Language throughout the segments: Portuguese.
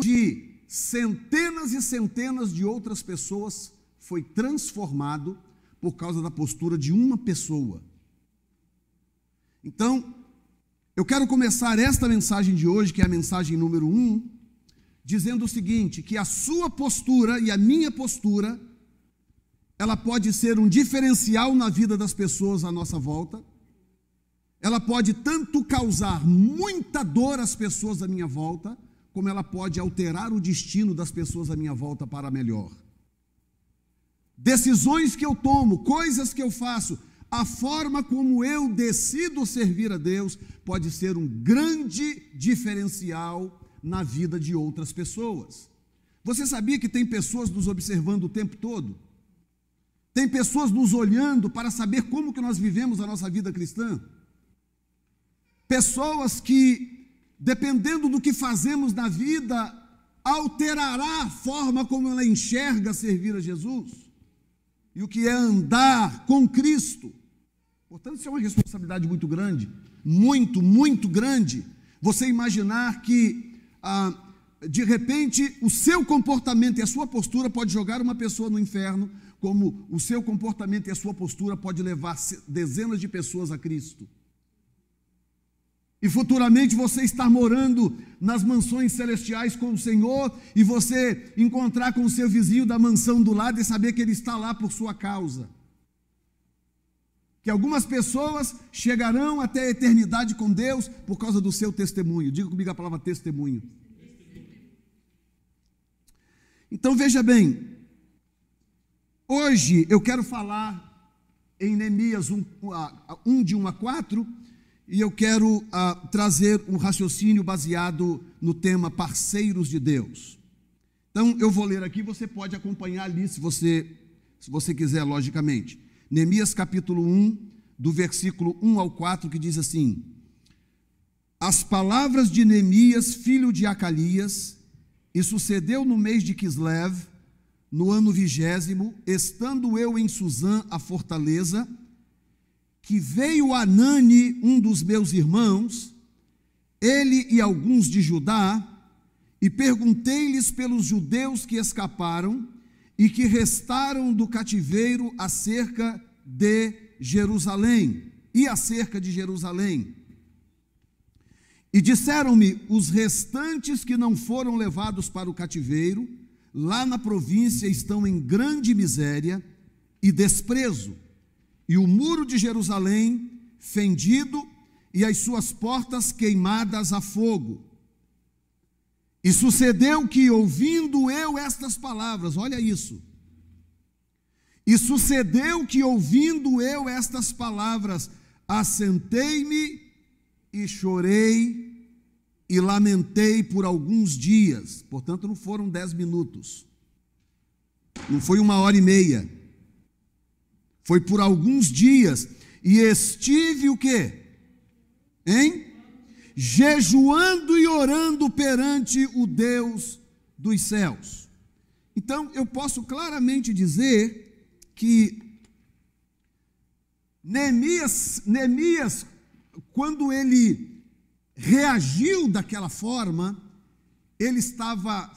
de centenas e centenas de outras pessoas foi transformado por causa da postura de uma pessoa. Então, eu quero começar esta mensagem de hoje, que é a mensagem número um, dizendo o seguinte: que a sua postura e a minha postura, ela pode ser um diferencial na vida das pessoas à nossa volta, ela pode tanto causar muita dor às pessoas à minha volta, como ela pode alterar o destino das pessoas à minha volta para melhor. Decisões que eu tomo, coisas que eu faço, a forma como eu decido servir a Deus pode ser um grande diferencial na vida de outras pessoas. Você sabia que tem pessoas nos observando o tempo todo? Tem pessoas nos olhando para saber como que nós vivemos a nossa vida cristã? Pessoas que dependendo do que fazemos na vida, alterará a forma como ela enxerga servir a Jesus e o que é andar com Cristo. Portanto, isso é uma responsabilidade muito grande, muito, muito grande. Você imaginar que, ah, de repente, o seu comportamento e a sua postura pode jogar uma pessoa no inferno, como o seu comportamento e a sua postura pode levar dezenas de pessoas a Cristo. E futuramente você estar morando nas mansões celestiais com o Senhor e você encontrar com o seu vizinho da mansão do lado e saber que ele está lá por sua causa. Que algumas pessoas chegarão até a eternidade com Deus por causa do seu testemunho. Diga comigo a palavra testemunho. Então veja bem, hoje eu quero falar em Neemias 1, 1 de 1 a 4 e eu quero uh, trazer um raciocínio baseado no tema parceiros de Deus. Então, eu vou ler aqui, você pode acompanhar ali se você, se você quiser, logicamente. Neemias capítulo 1, do versículo 1 ao 4, que diz assim: As palavras de Neemias, filho de Acalias, e sucedeu no mês de Kislev, no ano vigésimo, estando eu em Suzã, a fortaleza, que veio Anani, um dos meus irmãos, ele e alguns de Judá, e perguntei-lhes pelos judeus que escaparam e que restaram do cativeiro acerca de Jerusalém e acerca de Jerusalém. E disseram-me: os restantes que não foram levados para o cativeiro, lá na província estão em grande miséria e desprezo e o muro de Jerusalém fendido e as suas portas queimadas a fogo. E sucedeu que, ouvindo eu estas palavras, olha isso. E sucedeu que, ouvindo eu estas palavras, assentei-me e chorei e lamentei por alguns dias. Portanto, não foram dez minutos, não foi uma hora e meia foi por alguns dias e estive o quê? Hein? Jejuando e orando perante o Deus dos céus. Então, eu posso claramente dizer que Neemias, Neemias quando ele reagiu daquela forma, ele estava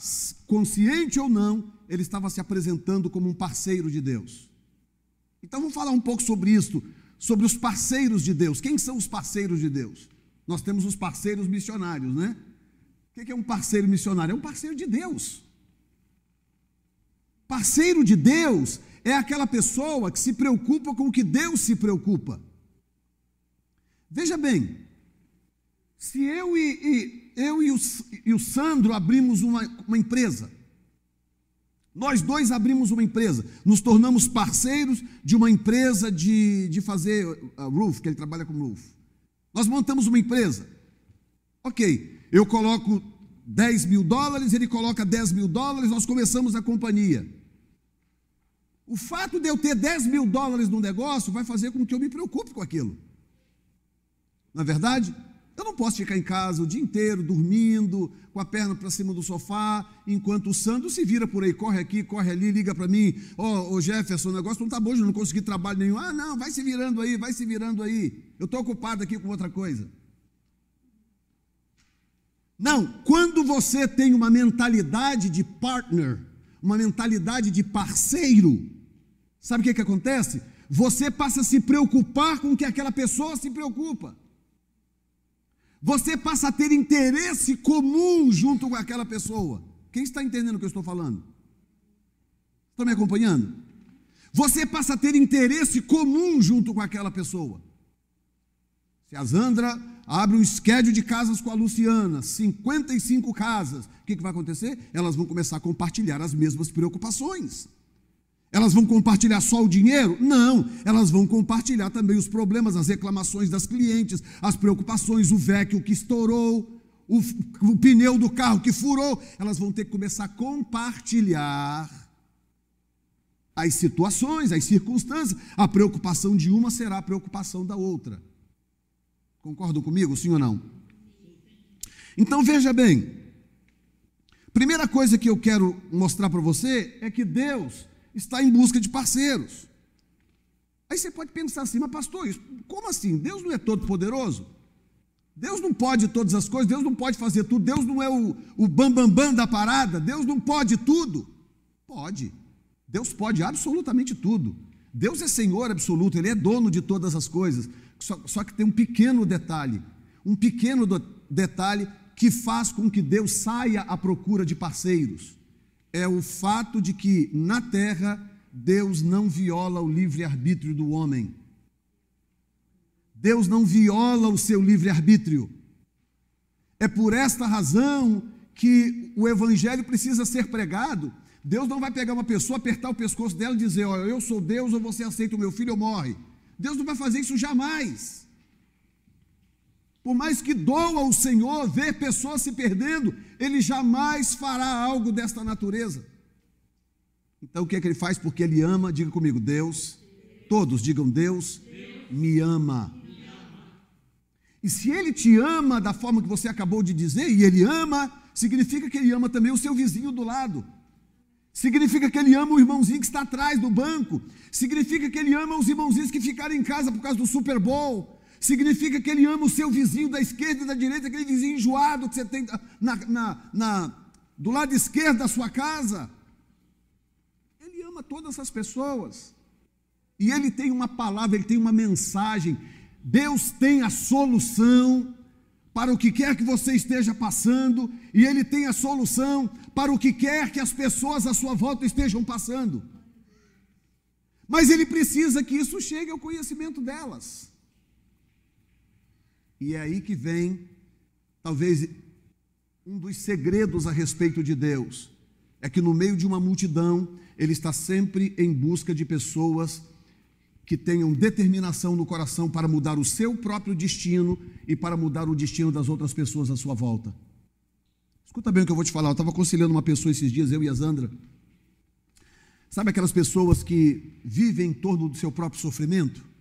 consciente ou não, ele estava se apresentando como um parceiro de Deus. Então vamos falar um pouco sobre isso, sobre os parceiros de Deus. Quem são os parceiros de Deus? Nós temos os parceiros missionários, né? O que é um parceiro missionário? É um parceiro de Deus. Parceiro de Deus é aquela pessoa que se preocupa com o que Deus se preocupa. Veja bem, se eu e, e eu e o, e o Sandro abrimos uma, uma empresa, nós dois abrimos uma empresa, nos tornamos parceiros de uma empresa de, de fazer uh, roof, que ele trabalha com roof. Nós montamos uma empresa. Ok, eu coloco 10 mil dólares, ele coloca 10 mil dólares, nós começamos a companhia. O fato de eu ter 10 mil dólares no negócio vai fazer com que eu me preocupe com aquilo. Não é verdade? Eu não posso ficar em casa o dia inteiro dormindo, com a perna para cima do sofá, enquanto o Sandro se vira por aí, corre aqui, corre ali, liga para mim: Ó, oh, oh, Jefferson, o negócio não está bom, eu não consegui trabalho nenhum. Ah, não, vai se virando aí, vai se virando aí. Eu estou ocupado aqui com outra coisa. Não, quando você tem uma mentalidade de partner, uma mentalidade de parceiro, sabe o que, que acontece? Você passa a se preocupar com o que aquela pessoa se preocupa. Você passa a ter interesse comum junto com aquela pessoa. Quem está entendendo o que eu estou falando? Estão me acompanhando? Você passa a ter interesse comum junto com aquela pessoa. Se a Zandra abre um schedule de casas com a Luciana, 55 casas, o que, que vai acontecer? Elas vão começar a compartilhar as mesmas preocupações. Elas vão compartilhar só o dinheiro? Não, elas vão compartilhar também os problemas, as reclamações das clientes, as preocupações, o vecchio que estourou, o, o pneu do carro que furou. Elas vão ter que começar a compartilhar as situações, as circunstâncias. A preocupação de uma será a preocupação da outra. Concordam comigo, sim ou não? Então veja bem. Primeira coisa que eu quero mostrar para você é que Deus está em busca de parceiros. Aí você pode pensar assim, mas pastor, como assim? Deus não é todo poderoso? Deus não pode todas as coisas, Deus não pode fazer tudo, Deus não é o, o bambambam bam, bam da parada, Deus não pode tudo. Pode. Deus pode absolutamente tudo. Deus é Senhor absoluto, Ele é dono de todas as coisas. Só, só que tem um pequeno detalhe, um pequeno do, detalhe que faz com que Deus saia à procura de parceiros é o fato de que na terra Deus não viola o livre-arbítrio do homem. Deus não viola o seu livre-arbítrio. É por esta razão que o evangelho precisa ser pregado. Deus não vai pegar uma pessoa, apertar o pescoço dela e dizer: Olha, eu sou Deus ou você aceita o meu filho ou morre. Deus não vai fazer isso jamais. Por mais que doa o Senhor ver pessoas se perdendo, Ele jamais fará algo desta natureza. Então o que é que Ele faz? Porque Ele ama, diga comigo, Deus, todos digam, Deus, me ama. E se Ele te ama da forma que você acabou de dizer, e Ele ama, significa que Ele ama também o seu vizinho do lado. Significa que ele ama o irmãozinho que está atrás do banco. Significa que ele ama os irmãozinhos que ficaram em casa por causa do Super Bowl significa que ele ama o seu vizinho da esquerda e da direita, aquele vizinho enjoado que você tem na, na, na, do lado esquerdo da sua casa. Ele ama todas as pessoas. E ele tem uma palavra, ele tem uma mensagem. Deus tem a solução para o que quer que você esteja passando, e Ele tem a solução para o que quer que as pessoas à sua volta estejam passando. Mas Ele precisa que isso chegue ao conhecimento delas. E é aí que vem, talvez, um dos segredos a respeito de Deus. É que no meio de uma multidão, Ele está sempre em busca de pessoas que tenham determinação no coração para mudar o seu próprio destino e para mudar o destino das outras pessoas à sua volta. Escuta bem o que eu vou te falar. Eu estava aconselhando uma pessoa esses dias, eu e a Zandra. Sabe aquelas pessoas que vivem em torno do seu próprio sofrimento?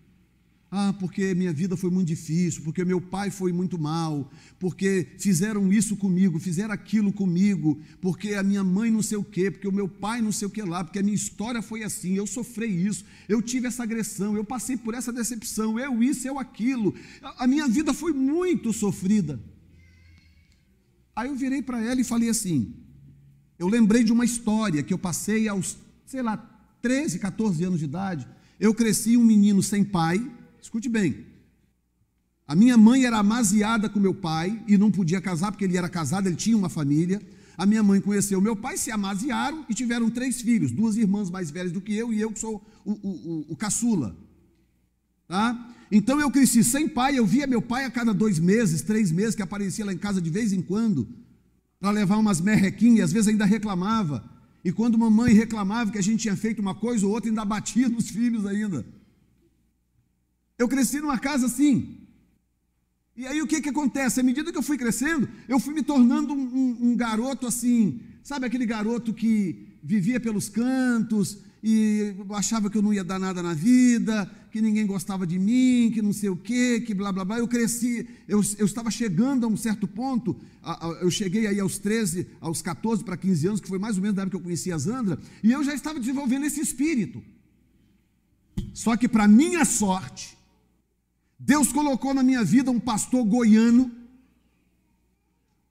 Ah, porque minha vida foi muito difícil, porque meu pai foi muito mal, porque fizeram isso comigo, fizeram aquilo comigo, porque a minha mãe não sei o quê, porque o meu pai não sei o que lá, porque a minha história foi assim, eu sofri isso, eu tive essa agressão, eu passei por essa decepção, eu isso, eu aquilo. A minha vida foi muito sofrida. Aí eu virei para ela e falei assim: eu lembrei de uma história que eu passei aos, sei lá, 13, 14 anos de idade. Eu cresci um menino sem pai Escute bem. A minha mãe era amaziada com meu pai e não podia casar porque ele era casado, ele tinha uma família. A minha mãe conheceu meu pai, se amaziaram e tiveram três filhos, duas irmãs mais velhas do que eu e eu que sou o, o, o, o caçula. Tá? Então eu cresci sem pai, eu via meu pai a cada dois meses, três meses, que aparecia lá em casa de vez em quando, para levar umas merrequinhas, às vezes ainda reclamava. E quando mamãe reclamava que a gente tinha feito uma coisa ou outra, ainda batia nos filhos ainda. Eu cresci numa casa assim. E aí o que, que acontece? À medida que eu fui crescendo, eu fui me tornando um, um, um garoto assim, sabe aquele garoto que vivia pelos cantos e achava que eu não ia dar nada na vida, que ninguém gostava de mim, que não sei o quê, que blá blá blá. Eu cresci, eu, eu estava chegando a um certo ponto, eu cheguei aí aos 13, aos 14 para 15 anos, que foi mais ou menos da época que eu conheci a Zandra, e eu já estava desenvolvendo esse espírito. Só que, para minha sorte, Deus colocou na minha vida um pastor goiano,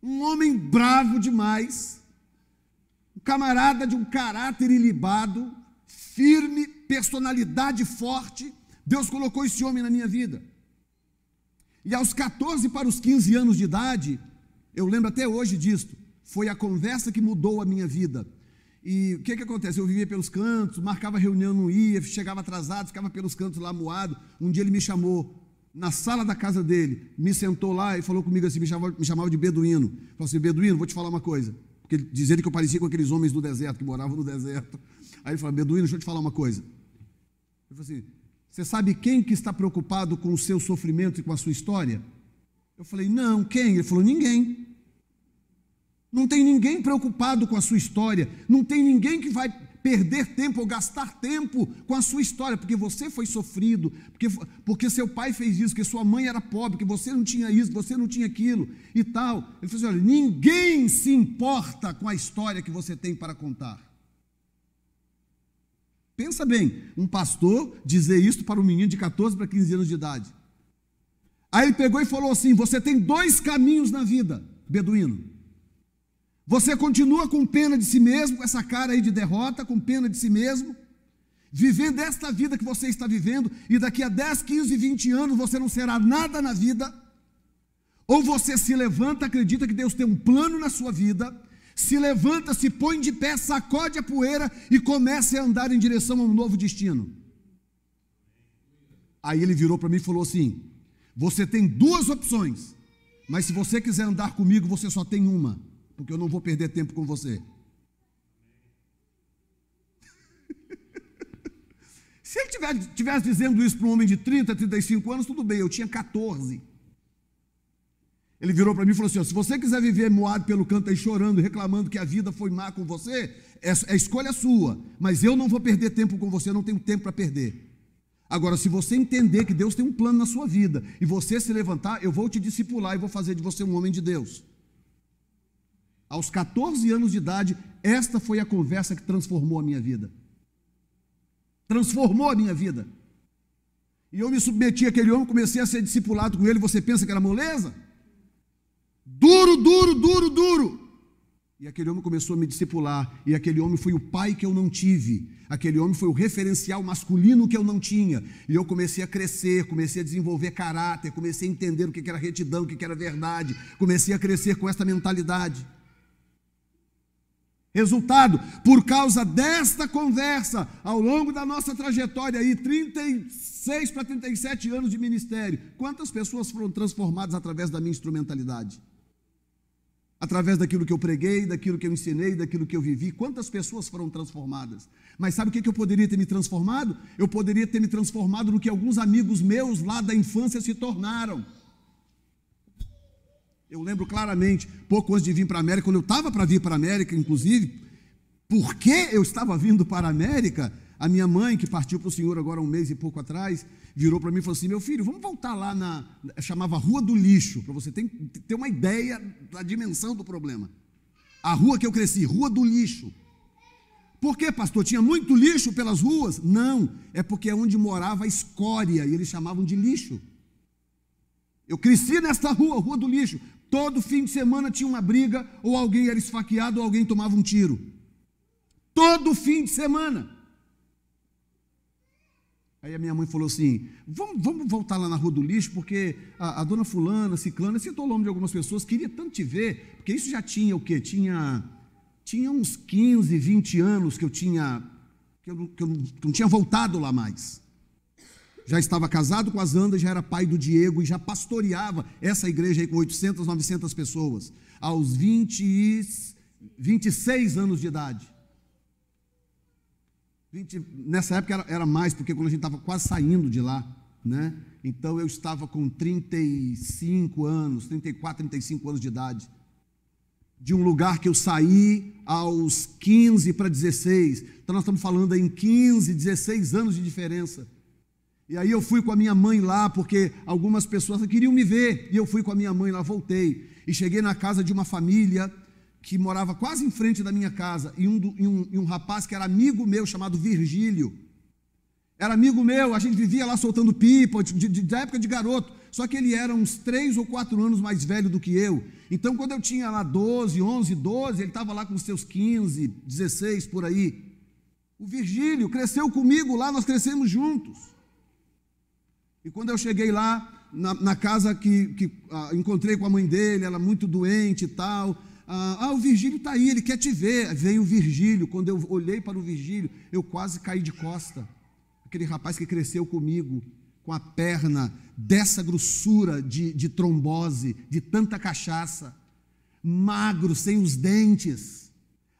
um homem bravo demais, um camarada de um caráter ilibado, firme, personalidade forte. Deus colocou esse homem na minha vida. E aos 14 para os 15 anos de idade, eu lembro até hoje disto, foi a conversa que mudou a minha vida. E o que, que acontece? Eu vivia pelos cantos, marcava reunião, não ia, chegava atrasado, ficava pelos cantos lá moado. Um dia ele me chamou na sala da casa dele, me sentou lá e falou comigo assim, me chamava, me chamava de beduíno. Falou assim, beduíno, vou te falar uma coisa. Porque dizer que eu parecia com aqueles homens do deserto, que moravam no deserto. Aí ele falou, beduíno, deixa eu te falar uma coisa. Ele falou assim, você sabe quem que está preocupado com o seu sofrimento e com a sua história? Eu falei, não, quem? Ele falou, ninguém. Não tem ninguém preocupado com a sua história. Não tem ninguém que vai perder tempo ou gastar tempo com a sua história, porque você foi sofrido, porque, porque seu pai fez isso, que sua mãe era pobre, que você não tinha isso, você não tinha aquilo e tal. Ele falou assim: olha, ninguém se importa com a história que você tem para contar. Pensa bem, um pastor dizer isso para um menino de 14 para 15 anos de idade. Aí ele pegou e falou assim: Você tem dois caminhos na vida, beduíno. Você continua com pena de si mesmo, com essa cara aí de derrota, com pena de si mesmo, vivendo esta vida que você está vivendo, e daqui a 10, 15, 20 anos você não será nada na vida, ou você se levanta, acredita que Deus tem um plano na sua vida, se levanta, se põe de pé, sacode a poeira e começa a andar em direção a um novo destino. Aí ele virou para mim e falou assim: Você tem duas opções, mas se você quiser andar comigo, você só tem uma porque eu não vou perder tempo com você. Se ele estivesse dizendo isso para um homem de 30, 35 anos, tudo bem, eu tinha 14. Ele virou para mim e falou assim: se você quiser viver moado pelo canto aí chorando, reclamando que a vida foi má com você, é, é escolha sua, mas eu não vou perder tempo com você, eu não tenho tempo para perder. Agora, se você entender que Deus tem um plano na sua vida e você se levantar, eu vou te discipular e vou fazer de você um homem de Deus. Aos 14 anos de idade, esta foi a conversa que transformou a minha vida. Transformou a minha vida. E eu me submeti àquele homem, comecei a ser discipulado com ele. Você pensa que era moleza? Duro, duro, duro, duro. E aquele homem começou a me discipular. E aquele homem foi o pai que eu não tive. Aquele homem foi o referencial masculino que eu não tinha. E eu comecei a crescer, comecei a desenvolver caráter, comecei a entender o que era retidão, o que era verdade. Comecei a crescer com essa mentalidade. Resultado, por causa desta conversa, ao longo da nossa trajetória aí, 36 para 37 anos de ministério, quantas pessoas foram transformadas através da minha instrumentalidade? Através daquilo que eu preguei, daquilo que eu ensinei, daquilo que eu vivi, quantas pessoas foram transformadas? Mas sabe o que eu poderia ter me transformado? Eu poderia ter me transformado no que alguns amigos meus lá da infância se tornaram. Eu lembro claramente, pouco antes de vir para a América, quando eu estava para vir para a América, inclusive, porque eu estava vindo para a América, a minha mãe, que partiu para o Senhor agora um mês e pouco atrás, virou para mim e falou assim: Meu filho, vamos voltar lá na. chamava Rua do Lixo, para você ter, ter uma ideia da dimensão do problema. A rua que eu cresci, Rua do Lixo. Por quê, pastor? Tinha muito lixo pelas ruas? Não, é porque é onde morava a escória, e eles chamavam de lixo. Eu cresci nesta rua, Rua do Lixo. Todo fim de semana tinha uma briga, ou alguém era esfaqueado, ou alguém tomava um tiro. Todo fim de semana. Aí a minha mãe falou assim: vamos, vamos voltar lá na Rua do Lixo, porque a, a dona Fulana, Ciclana, citou o nome de algumas pessoas, queria tanto te ver, porque isso já tinha o quê? Tinha, tinha uns 15, 20 anos que eu tinha, que eu, que eu que eu não tinha voltado lá mais já estava casado com as Andas, já era pai do Diego e já pastoreava essa igreja aí com 800, 900 pessoas, aos 20 26 anos de idade. 20, nessa época era, era, mais, porque quando a gente estava quase saindo de lá, né? Então eu estava com 35 anos, 34, 35 anos de idade. De um lugar que eu saí aos 15 para 16. Então nós estamos falando em 15, 16 anos de diferença. E aí eu fui com a minha mãe lá, porque algumas pessoas queriam me ver, e eu fui com a minha mãe lá, voltei. E cheguei na casa de uma família que morava quase em frente da minha casa, e um, e um, e um rapaz que era amigo meu, chamado Virgílio. Era amigo meu, a gente vivia lá soltando pipa, de, de, da época de garoto, só que ele era uns três ou quatro anos mais velho do que eu. Então, quando eu tinha lá 12, 11, 12, ele estava lá com seus 15, 16 por aí. O Virgílio cresceu comigo lá, nós crescemos juntos. E quando eu cheguei lá, na, na casa que, que ah, encontrei com a mãe dele, ela muito doente e tal. Ah, ah o Virgílio está aí, ele quer te ver. Veio o Virgílio. Quando eu olhei para o Virgílio, eu quase caí de costa. Aquele rapaz que cresceu comigo, com a perna dessa grossura de, de trombose, de tanta cachaça, magro, sem os dentes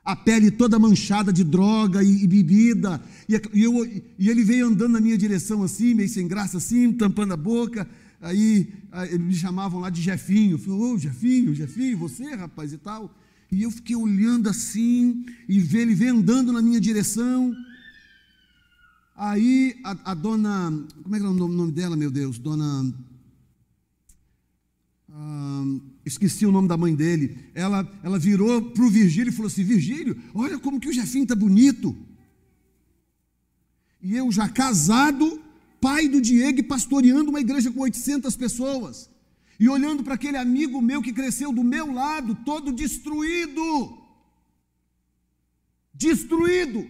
a pele toda manchada de droga e, e bebida, e, e, eu, e, ele veio andando na minha direção assim, meio sem graça assim, tampando a boca, aí, aí me chamavam lá de Jefinho, falou, ô Jefinho, Jefinho, você rapaz e tal, e eu fiquei olhando assim, e ele veio andando na minha direção, aí a, a dona, como é que era o nome dela, meu Deus, dona esqueci o nome da mãe dele. Ela, ela virou para o Virgílio e falou assim: Virgílio, olha como que o Jefinho está bonito. E eu já casado, pai do Diego e pastoreando uma igreja com 800 pessoas. E olhando para aquele amigo meu que cresceu do meu lado, todo destruído. Destruído.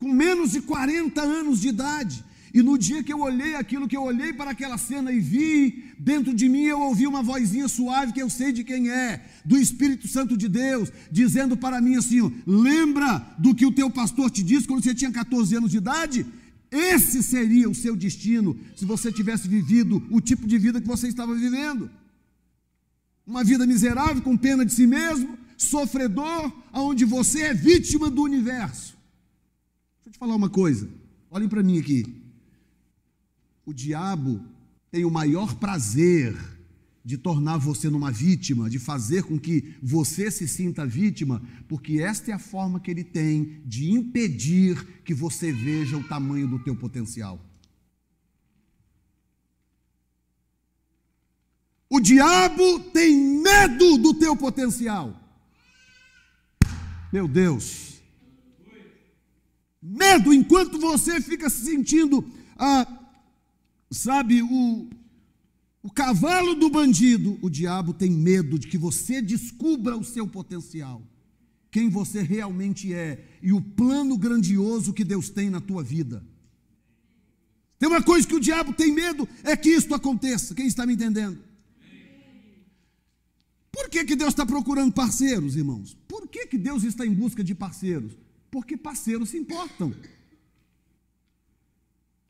Com menos de 40 anos de idade. E no dia que eu olhei aquilo, que eu olhei para aquela cena e vi, dentro de mim eu ouvi uma vozinha suave que eu sei de quem é, do Espírito Santo de Deus, dizendo para mim assim: lembra do que o teu pastor te disse quando você tinha 14 anos de idade? Esse seria o seu destino se você tivesse vivido o tipo de vida que você estava vivendo. Uma vida miserável, com pena de si mesmo, sofredor, onde você é vítima do universo. Deixa eu te falar uma coisa, olhem para mim aqui. O diabo tem o maior prazer de tornar você numa vítima, de fazer com que você se sinta vítima, porque esta é a forma que ele tem de impedir que você veja o tamanho do teu potencial. O diabo tem medo do teu potencial. Meu Deus. Medo enquanto você fica se sentindo ah, sabe, o, o cavalo do bandido, o diabo tem medo de que você descubra o seu potencial, quem você realmente é e o plano grandioso que Deus tem na tua vida. Tem uma coisa que o diabo tem medo, é que isto aconteça. Quem está me entendendo? Por que, que Deus está procurando parceiros, irmãos? Por que, que Deus está em busca de parceiros? Porque parceiros se importam.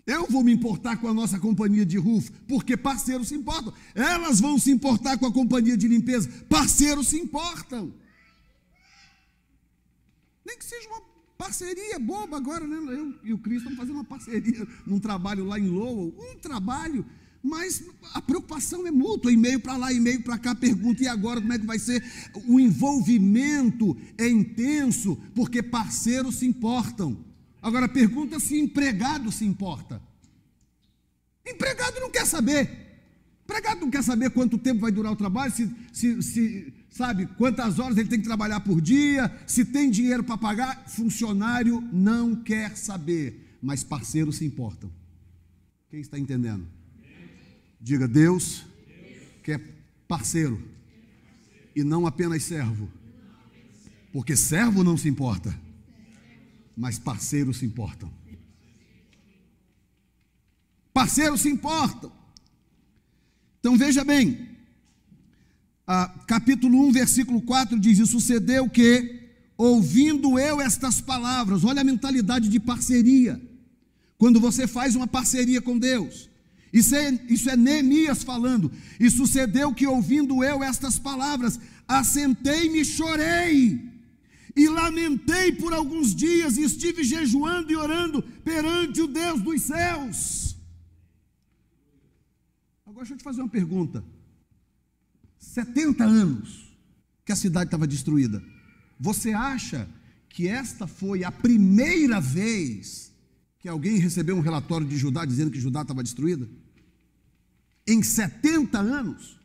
Eu vou me importar com a nossa companhia de roof, porque parceiros se importam. Elas vão se importar com a companhia de limpeza, parceiros se importam. Nem que seja uma parceria boba agora, né? Eu e o Cristo estamos fazendo uma parceria num trabalho lá em Lowell, um trabalho, mas a preocupação é mútua, e-mail para lá, e-mail para cá, pergunta, e agora como é que vai ser? O envolvimento é intenso, porque parceiros se importam. Agora pergunta se empregado se importa. Empregado não quer saber. Empregado não quer saber quanto tempo vai durar o trabalho, se, se, se sabe quantas horas ele tem que trabalhar por dia, se tem dinheiro para pagar. Funcionário não quer saber, mas parceiros se importam. Quem está entendendo? Diga, Deus quer parceiro e não apenas servo, porque servo não se importa mas parceiros se importam. Parceiros se importam. Então veja bem, capítulo 1, versículo 4 diz: E sucedeu que, ouvindo eu estas palavras, olha a mentalidade de parceria. Quando você faz uma parceria com Deus, isso é, isso é Neemias falando. E sucedeu que, ouvindo eu estas palavras, assentei-me e chorei e lamentei por alguns dias, e estive jejuando e orando perante o Deus dos céus. Agora deixa eu te fazer uma pergunta. 70 anos que a cidade estava destruída. Você acha que esta foi a primeira vez que alguém recebeu um relatório de Judá dizendo que Judá estava destruída? Em 70 anos?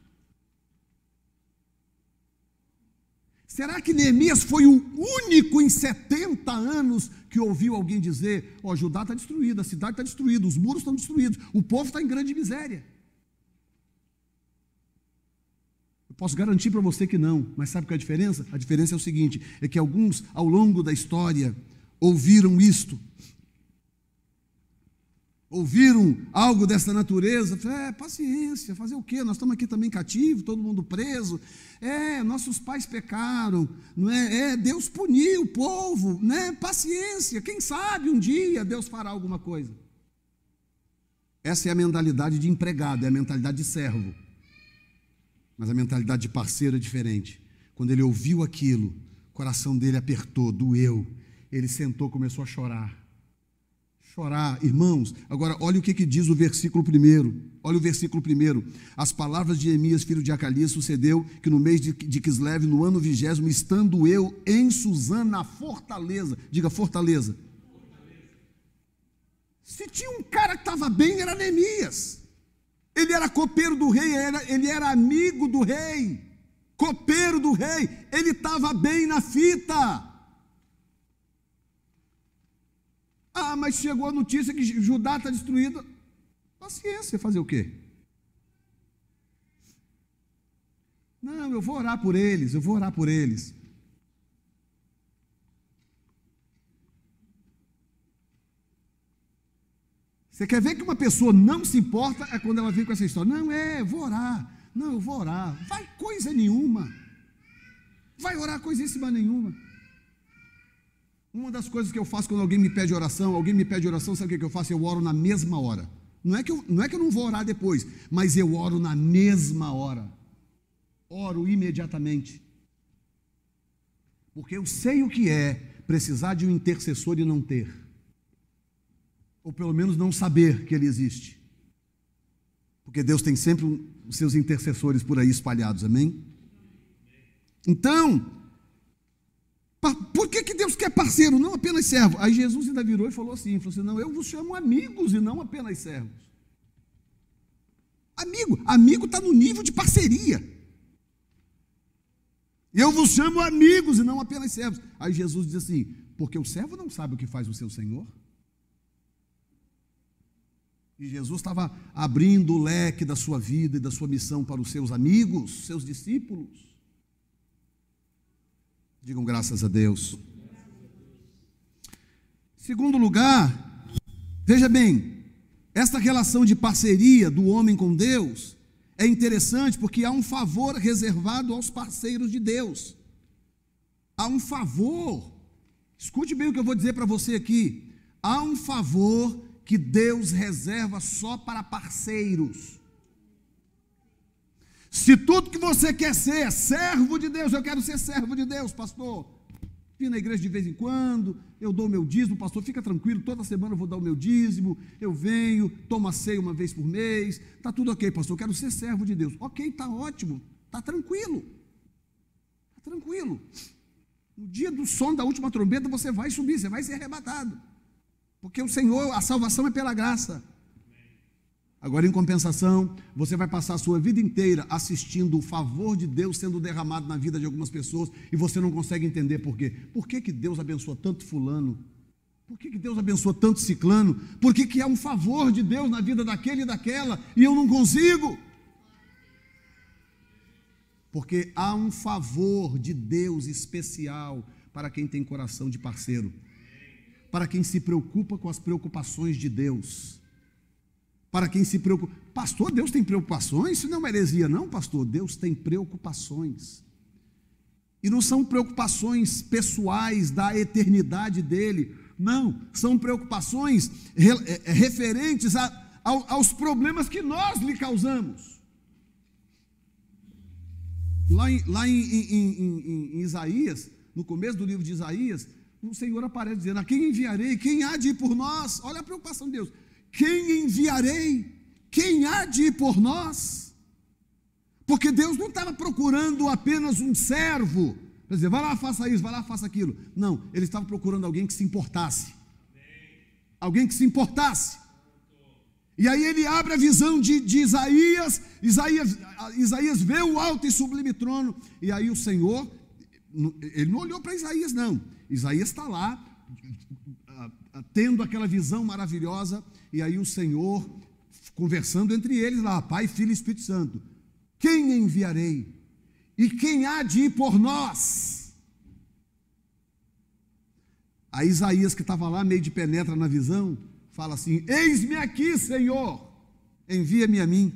Será que Neemias foi o único em 70 anos que ouviu alguém dizer: Ó, oh, Judá está destruído, a cidade está destruída, os muros estão destruídos, o povo está em grande miséria? Eu posso garantir para você que não, mas sabe qual é a diferença? A diferença é o seguinte: é que alguns, ao longo da história, ouviram isto ouviram algo dessa natureza, é, paciência, fazer o quê? Nós estamos aqui também cativos, todo mundo preso. É, nossos pais pecaram, não é? é? Deus puniu o povo, né? Paciência, quem sabe um dia Deus fará alguma coisa. Essa é a mentalidade de empregado, é a mentalidade de servo. Mas a mentalidade de parceiro é diferente. Quando ele ouviu aquilo, o coração dele apertou, doeu. Ele sentou, começou a chorar. Chorar, irmãos. Agora, olha o que, que diz o versículo primeiro. Olha o versículo primeiro. As palavras de Emias, filho de Acalias, sucedeu que no mês de, de Kislev, no ano vigésimo, estando eu em Suzana, na fortaleza. Diga fortaleza. fortaleza. Se tinha um cara que estava bem, era Neemias. Ele era copeiro do rei, era, ele era amigo do rei, copeiro do rei, ele estava bem na fita. Ah, mas chegou a notícia que Judá está destruída. Paciência, fazer o quê? Não, eu vou orar por eles, eu vou orar por eles. Você quer ver que uma pessoa não se importa é quando ela vem com essa história. Não, é, eu vou orar. Não, eu vou orar. Vai coisa nenhuma. Vai orar coisíssima nenhuma. Uma das coisas que eu faço quando alguém me pede oração, alguém me pede oração, sabe o que eu faço? Eu oro na mesma hora. Não é, que eu, não é que eu não vou orar depois, mas eu oro na mesma hora. Oro imediatamente. Porque eu sei o que é precisar de um intercessor e não ter ou pelo menos não saber que ele existe. Porque Deus tem sempre os seus intercessores por aí espalhados, amém? Então, que, que Deus quer parceiro, não apenas servo? Aí Jesus ainda virou e falou assim: falou assim não, eu vos chamo amigos e não apenas servos. Amigo, amigo está no nível de parceria. Eu vos chamo amigos e não apenas servos. Aí Jesus diz assim: porque o servo não sabe o que faz o seu senhor. E Jesus estava abrindo o leque da sua vida e da sua missão para os seus amigos, seus discípulos. Digam graças a Deus. Segundo lugar, veja bem, esta relação de parceria do homem com Deus é interessante porque há um favor reservado aos parceiros de Deus. Há um favor, escute bem o que eu vou dizer para você aqui. Há um favor que Deus reserva só para parceiros. Se tudo que você quer ser é servo de Deus, eu quero ser servo de Deus, pastor. Vim na igreja de vez em quando, eu dou meu dízimo, pastor, fica tranquilo, toda semana eu vou dar o meu dízimo, eu venho, tomo a ceia uma vez por mês, está tudo ok, pastor, eu quero ser servo de Deus. Ok, está ótimo, está tranquilo, está tranquilo. No dia do som da última trombeta, você vai subir, você vai ser arrebatado. Porque o Senhor, a salvação é pela graça. Agora, em compensação, você vai passar a sua vida inteira assistindo o favor de Deus sendo derramado na vida de algumas pessoas e você não consegue entender por quê. Por que, que Deus abençoa tanto fulano? Por que, que Deus abençoa tanto ciclano? Por que, que é um favor de Deus na vida daquele e daquela e eu não consigo? Porque há um favor de Deus especial para quem tem coração de parceiro para quem se preocupa com as preocupações de Deus. Para quem se preocupa. Pastor, Deus tem preocupações? Isso não é uma heresia, não, pastor. Deus tem preocupações. E não são preocupações pessoais da eternidade dele. Não, são preocupações é, é, referentes a, aos problemas que nós lhe causamos. Lá, em, lá em, em, em, Isaías, no começo do livro de Isaías, o Senhor aparece dizendo: A quem enviarei? Quem há de ir por nós? Olha a preocupação de Deus. Quem enviarei? Quem há de ir por nós? Porque Deus não estava procurando apenas um servo, para dizer, vai lá, faça isso, vai lá, faça aquilo. Não, ele estava procurando alguém que se importasse. Alguém que se importasse. E aí ele abre a visão de, de Isaías, Isaías, Isaías vê o alto e sublime trono, e aí o Senhor, ele não olhou para Isaías, não. Isaías está lá, tendo aquela visão maravilhosa, e aí o Senhor conversando entre eles lá, Pai, Filho e Espírito Santo. Quem enviarei? E quem há de ir por nós? Aí Isaías, que estava lá, meio de penetra na visão, fala assim: Eis-me aqui, Senhor, envia-me a mim.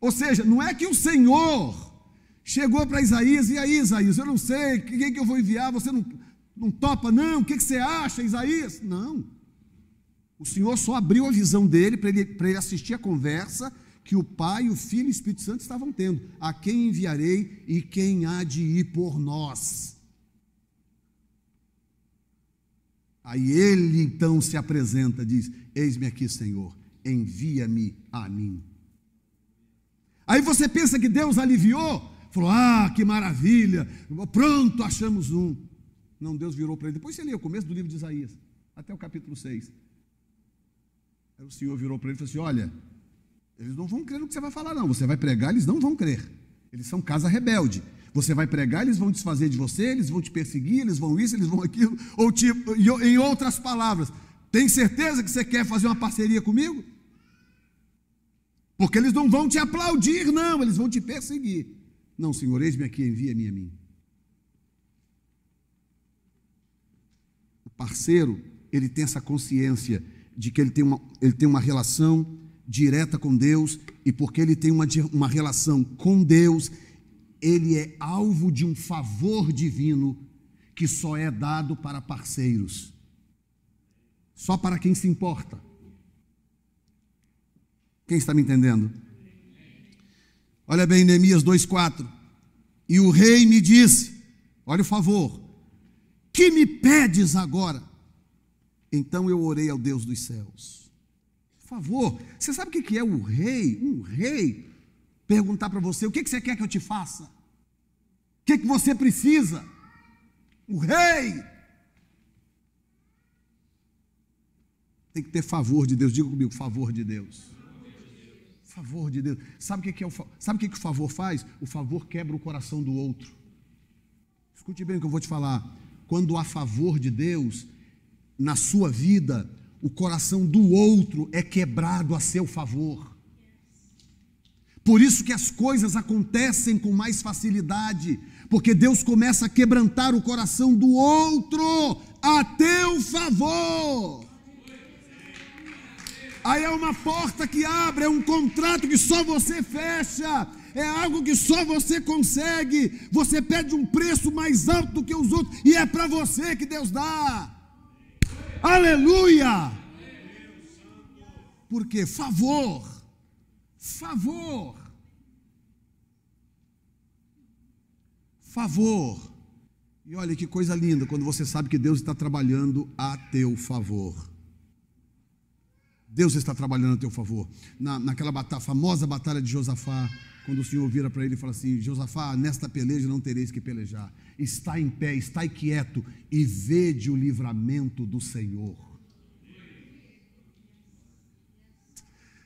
Ou seja, não é que o Senhor chegou para Isaías, e aí, Isaías, eu não sei, quem que eu vou enviar, você não, não topa, não, o que, você acha, Isaías? Não. O Senhor só abriu a visão dele para ele, ele assistir a conversa que o Pai, o Filho e o Espírito Santo estavam tendo. A quem enviarei e quem há de ir por nós? Aí ele então se apresenta, diz: Eis-me aqui, Senhor, envia-me a mim. Aí você pensa que Deus aliviou, falou: Ah, que maravilha, pronto, achamos um. Não, Deus virou para ele. Depois você lê o começo do livro de Isaías, até o capítulo 6. Aí o Senhor virou para ele e falou assim: Olha, eles não vão crer no que você vai falar, não. Você vai pregar, eles não vão crer. Eles são casa rebelde. Você vai pregar, eles vão desfazer de você, eles vão te perseguir, eles vão isso, eles vão aquilo. Ou em outras palavras, tem certeza que você quer fazer uma parceria comigo? Porque eles não vão te aplaudir, não, eles vão te perseguir. Não, Senhor, eis-me aqui, envia-me a mim. O parceiro, ele tem essa consciência de que ele tem uma, ele tem uma relação direta com Deus, e porque ele tem uma, uma relação com Deus, ele é alvo de um favor divino que só é dado para parceiros, só para quem se importa. Quem está me entendendo? Olha bem, Neemias 2,4. E o rei me disse: Olha o favor, que me pedes agora? Então eu orei ao Deus dos céus. Por favor, você sabe o que é o rei? Um rei perguntar para você: o que você quer que eu te faça? O que você precisa? O rei tem que ter favor de Deus. Diga comigo: favor de Deus. Favor de Deus. Sabe o que é o, sabe o que o favor faz? O favor quebra o coração do outro. Escute bem o que eu vou te falar. Quando há favor de Deus, na sua vida, o coração do outro é quebrado a seu favor. Por isso que as coisas acontecem com mais facilidade, porque Deus começa a quebrantar o coração do outro a teu favor. Aí é uma porta que abre, é um contrato que só você fecha, é algo que só você consegue. Você pede um preço mais alto do que os outros, e é para você que Deus dá. Aleluia! Porque favor, favor, favor. E olha que coisa linda quando você sabe que Deus está trabalhando a teu favor. Deus está trabalhando a teu favor. Na, naquela batalha, famosa batalha de Josafá, quando o Senhor vira para ele e fala assim: Josafá, nesta peleja não tereis que pelejar. Está em pé, está quieto e vede o livramento do Senhor.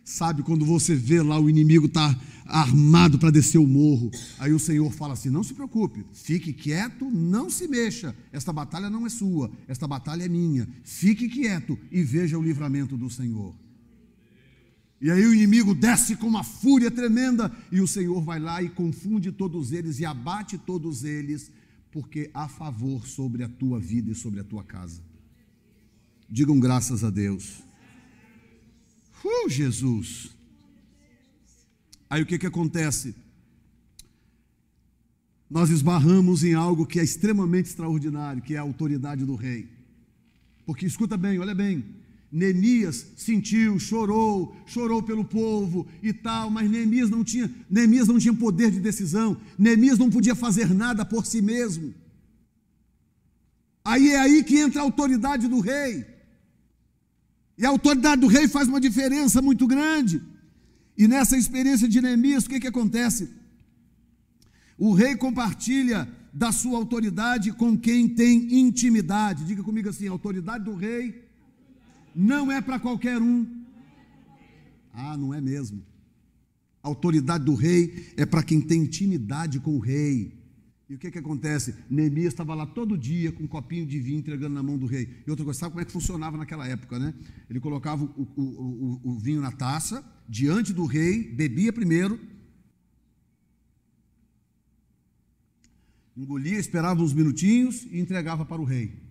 Sabe quando você vê lá o inimigo está armado para descer o morro, aí o Senhor fala assim: não se preocupe, fique quieto, não se mexa. Esta batalha não é sua, esta batalha é minha. Fique quieto e veja o livramento do Senhor. E aí o inimigo desce com uma fúria tremenda e o Senhor vai lá e confunde todos eles e abate todos eles, porque há favor sobre a tua vida e sobre a tua casa. Digam graças a Deus. Uh, Jesus. Aí o que, que acontece? Nós esbarramos em algo que é extremamente extraordinário, que é a autoridade do rei. Porque escuta bem, olha bem, Neemias sentiu, chorou, chorou pelo povo e tal, mas Neemias não tinha, Neemias não tinha poder de decisão, Neemias não podia fazer nada por si mesmo. Aí é aí que entra a autoridade do rei. E a autoridade do rei faz uma diferença muito grande. E nessa experiência de Neemias, o que, que acontece? O rei compartilha da sua autoridade com quem tem intimidade. Diga comigo assim: a autoridade do rei não é para qualquer um. Ah, não é mesmo. A autoridade do rei é para quem tem intimidade com o rei. E o que, que acontece? Neemias estava lá todo dia com um copinho de vinho entregando na mão do rei. E outra coisa, sabe como é que funcionava naquela época, né? Ele colocava o, o, o, o vinho na taça, diante do rei, bebia primeiro, engolia, esperava uns minutinhos e entregava para o rei.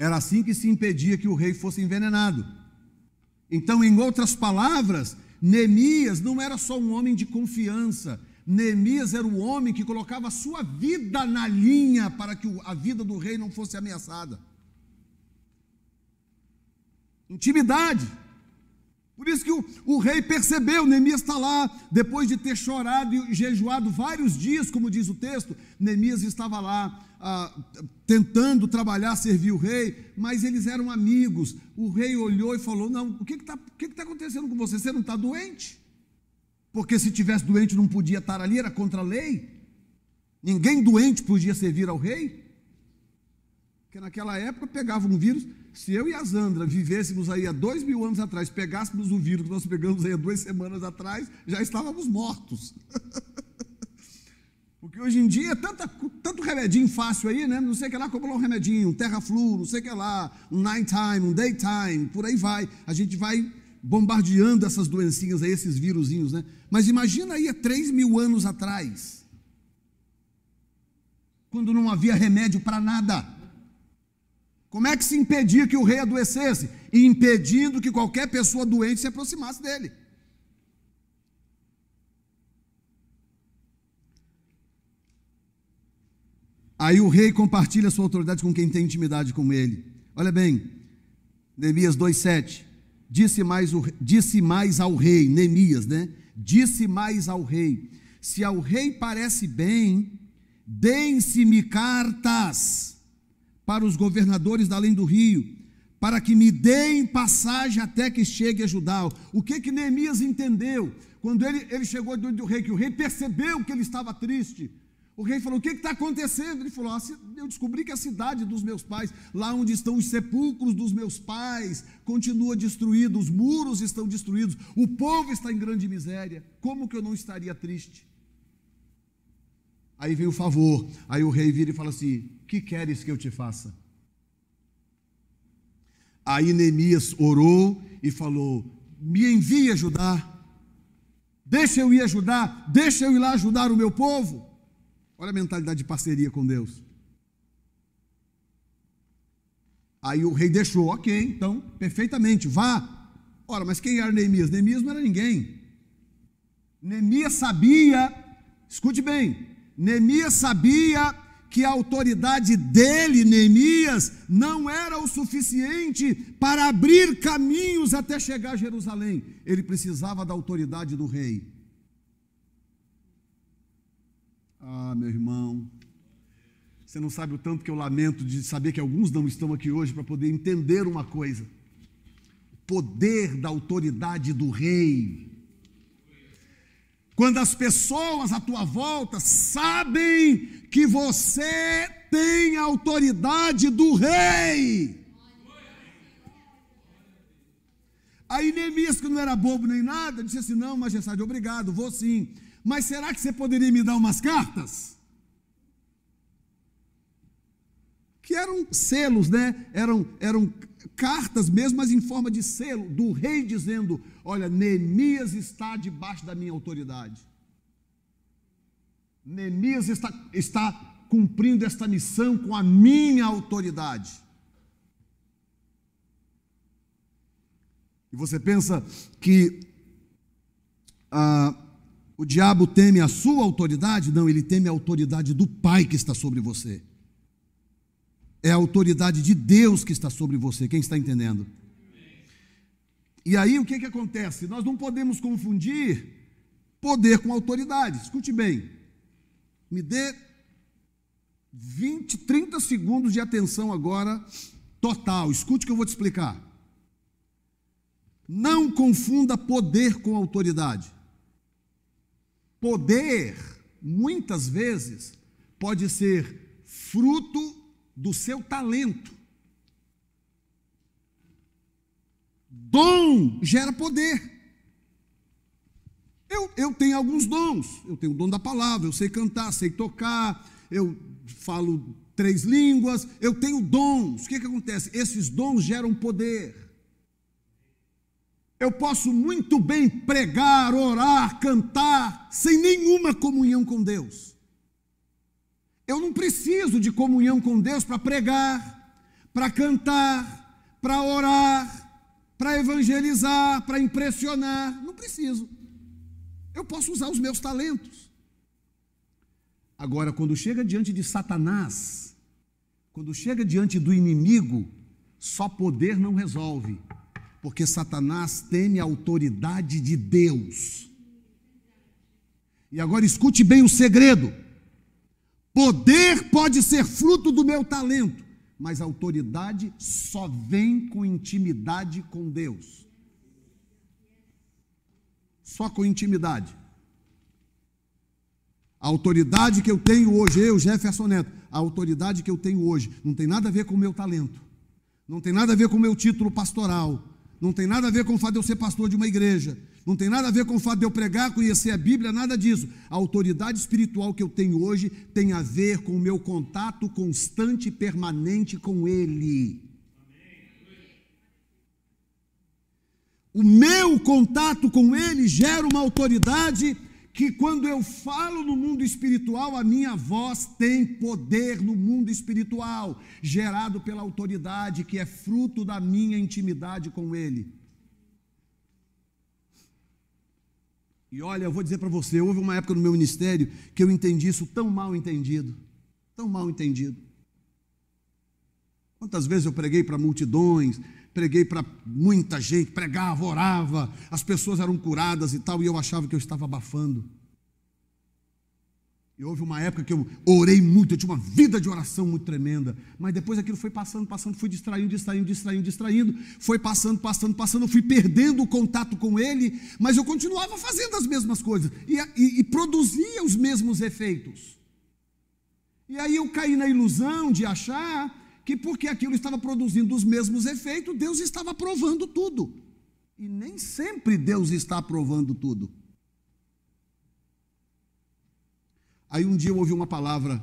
Era assim que se impedia que o rei fosse envenenado. Então, em outras palavras, Neemias não era só um homem de confiança, Neemias era o homem que colocava a sua vida na linha para que a vida do rei não fosse ameaçada. Intimidade. Por isso que o, o rei percebeu, Neemias está lá, depois de ter chorado e jejuado vários dias, como diz o texto, Neemias estava lá ah, tentando trabalhar, servir o rei, mas eles eram amigos. O rei olhou e falou: Não, o que está que que tá acontecendo com você? Você não está doente? Porque se tivesse doente não podia estar ali, era contra a lei. Ninguém doente podia servir ao rei. Porque naquela época pegava um vírus, se eu e a Zandra vivêssemos aí há dois mil anos atrás, pegássemos o vírus que nós pegamos aí há duas semanas atrás, já estávamos mortos. Porque hoje em dia, tanta, tanto remedinho fácil aí, né? Não sei o que lá, comprou um remedinho, um Terraflu, não sei o que lá, um nighttime, um daytime, por aí vai. A gente vai bombardeando essas doencinhas aí, esses vírusinhos, né? Mas imagina aí há três mil anos atrás, quando não havia remédio para nada. Como é que se impedia que o rei adoecesse? Impedindo que qualquer pessoa doente se aproximasse dele. Aí o rei compartilha sua autoridade com quem tem intimidade com ele. Olha bem, Neemias 2,7. Disse mais, disse mais ao rei, Neemias, né? Disse mais ao rei: Se ao rei parece bem, deem-se-me cartas para os governadores da além do rio, para que me deem passagem até que chegue a Judá. O que que Neemias entendeu? Quando ele, ele chegou diante do rei, que o rei percebeu que ele estava triste. O rei falou: O que está acontecendo? Ele falou: ah, Eu descobri que a cidade dos meus pais, lá onde estão os sepulcros dos meus pais, continua destruída, os muros estão destruídos, o povo está em grande miséria. Como que eu não estaria triste? Aí vem o favor. Aí o rei vira e fala assim: Que queres que eu te faça? Aí Neemias orou e falou: Me envie ajudar. Deixa eu ir ajudar. Deixa eu ir lá ajudar o meu povo. Olha a mentalidade de parceria com Deus. Aí o rei deixou, ok, então, perfeitamente, vá. Ora, mas quem era Neemias? Neemias não era ninguém. Neemias sabia, escute bem, Neemias sabia que a autoridade dele, Neemias, não era o suficiente para abrir caminhos até chegar a Jerusalém. Ele precisava da autoridade do rei. Ah, meu irmão, você não sabe o tanto que eu lamento de saber que alguns não estão aqui hoje para poder entender uma coisa: o poder da autoridade do rei. Quando as pessoas à tua volta sabem que você tem a autoridade do rei. Aí Neemias, que não era bobo nem nada, disse assim: Não, majestade, obrigado, vou sim. Mas será que você poderia me dar umas cartas? Que eram selos, né? Eram, eram cartas mesmo, mas em forma de selo, do rei dizendo: Olha, Neemias está debaixo da minha autoridade. Neemias está, está cumprindo esta missão com a minha autoridade. E você pensa que ah, o diabo teme a sua autoridade? Não, ele teme a autoridade do Pai que está sobre você. É a autoridade de Deus que está sobre você. Quem está entendendo? E aí o que, que acontece? Nós não podemos confundir poder com autoridade. Escute bem. Me dê 20, 30 segundos de atenção agora, total. Escute o que eu vou te explicar. Não confunda poder com autoridade. Poder, muitas vezes, pode ser fruto do seu talento. Dom gera poder. Eu, eu tenho alguns dons. Eu tenho o dom da palavra, eu sei cantar, sei tocar, eu falo três línguas, eu tenho dons. O que, que acontece? Esses dons geram poder. Eu posso muito bem pregar, orar, cantar, sem nenhuma comunhão com Deus. Eu não preciso de comunhão com Deus para pregar, para cantar, para orar, para evangelizar, para impressionar. Não preciso. Eu posso usar os meus talentos. Agora, quando chega diante de Satanás, quando chega diante do inimigo, só poder não resolve, porque Satanás teme a autoridade de Deus. E agora escute bem o segredo: poder pode ser fruto do meu talento, mas autoridade só vem com intimidade com Deus. Só com intimidade. A autoridade que eu tenho hoje, eu, Jefferson Neto, a autoridade que eu tenho hoje, não tem nada a ver com o meu talento, não tem nada a ver com o meu título pastoral, não tem nada a ver com o fato de eu ser pastor de uma igreja, não tem nada a ver com o fato de eu pregar, conhecer a Bíblia, nada disso. A autoridade espiritual que eu tenho hoje tem a ver com o meu contato constante e permanente com Ele. O meu contato com Ele gera uma autoridade que quando eu falo no mundo espiritual, a minha voz tem poder no mundo espiritual, gerado pela autoridade que é fruto da minha intimidade com Ele. E olha, eu vou dizer para você, houve uma época no meu ministério que eu entendi isso tão mal entendido, tão mal entendido. Quantas vezes eu preguei para multidões, preguei para muita gente, pregava, orava, as pessoas eram curadas e tal, e eu achava que eu estava abafando. E houve uma época que eu orei muito, eu tinha uma vida de oração muito tremenda, mas depois aquilo foi passando, passando, fui distraindo, distraindo, distraindo, distraindo, foi passando, passando, passando, eu fui perdendo o contato com ele, mas eu continuava fazendo as mesmas coisas e, e, e produzia os mesmos efeitos. E aí eu caí na ilusão de achar que porque aquilo estava produzindo os mesmos efeitos, Deus estava aprovando tudo. E nem sempre Deus está aprovando tudo. Aí um dia eu ouvi uma palavra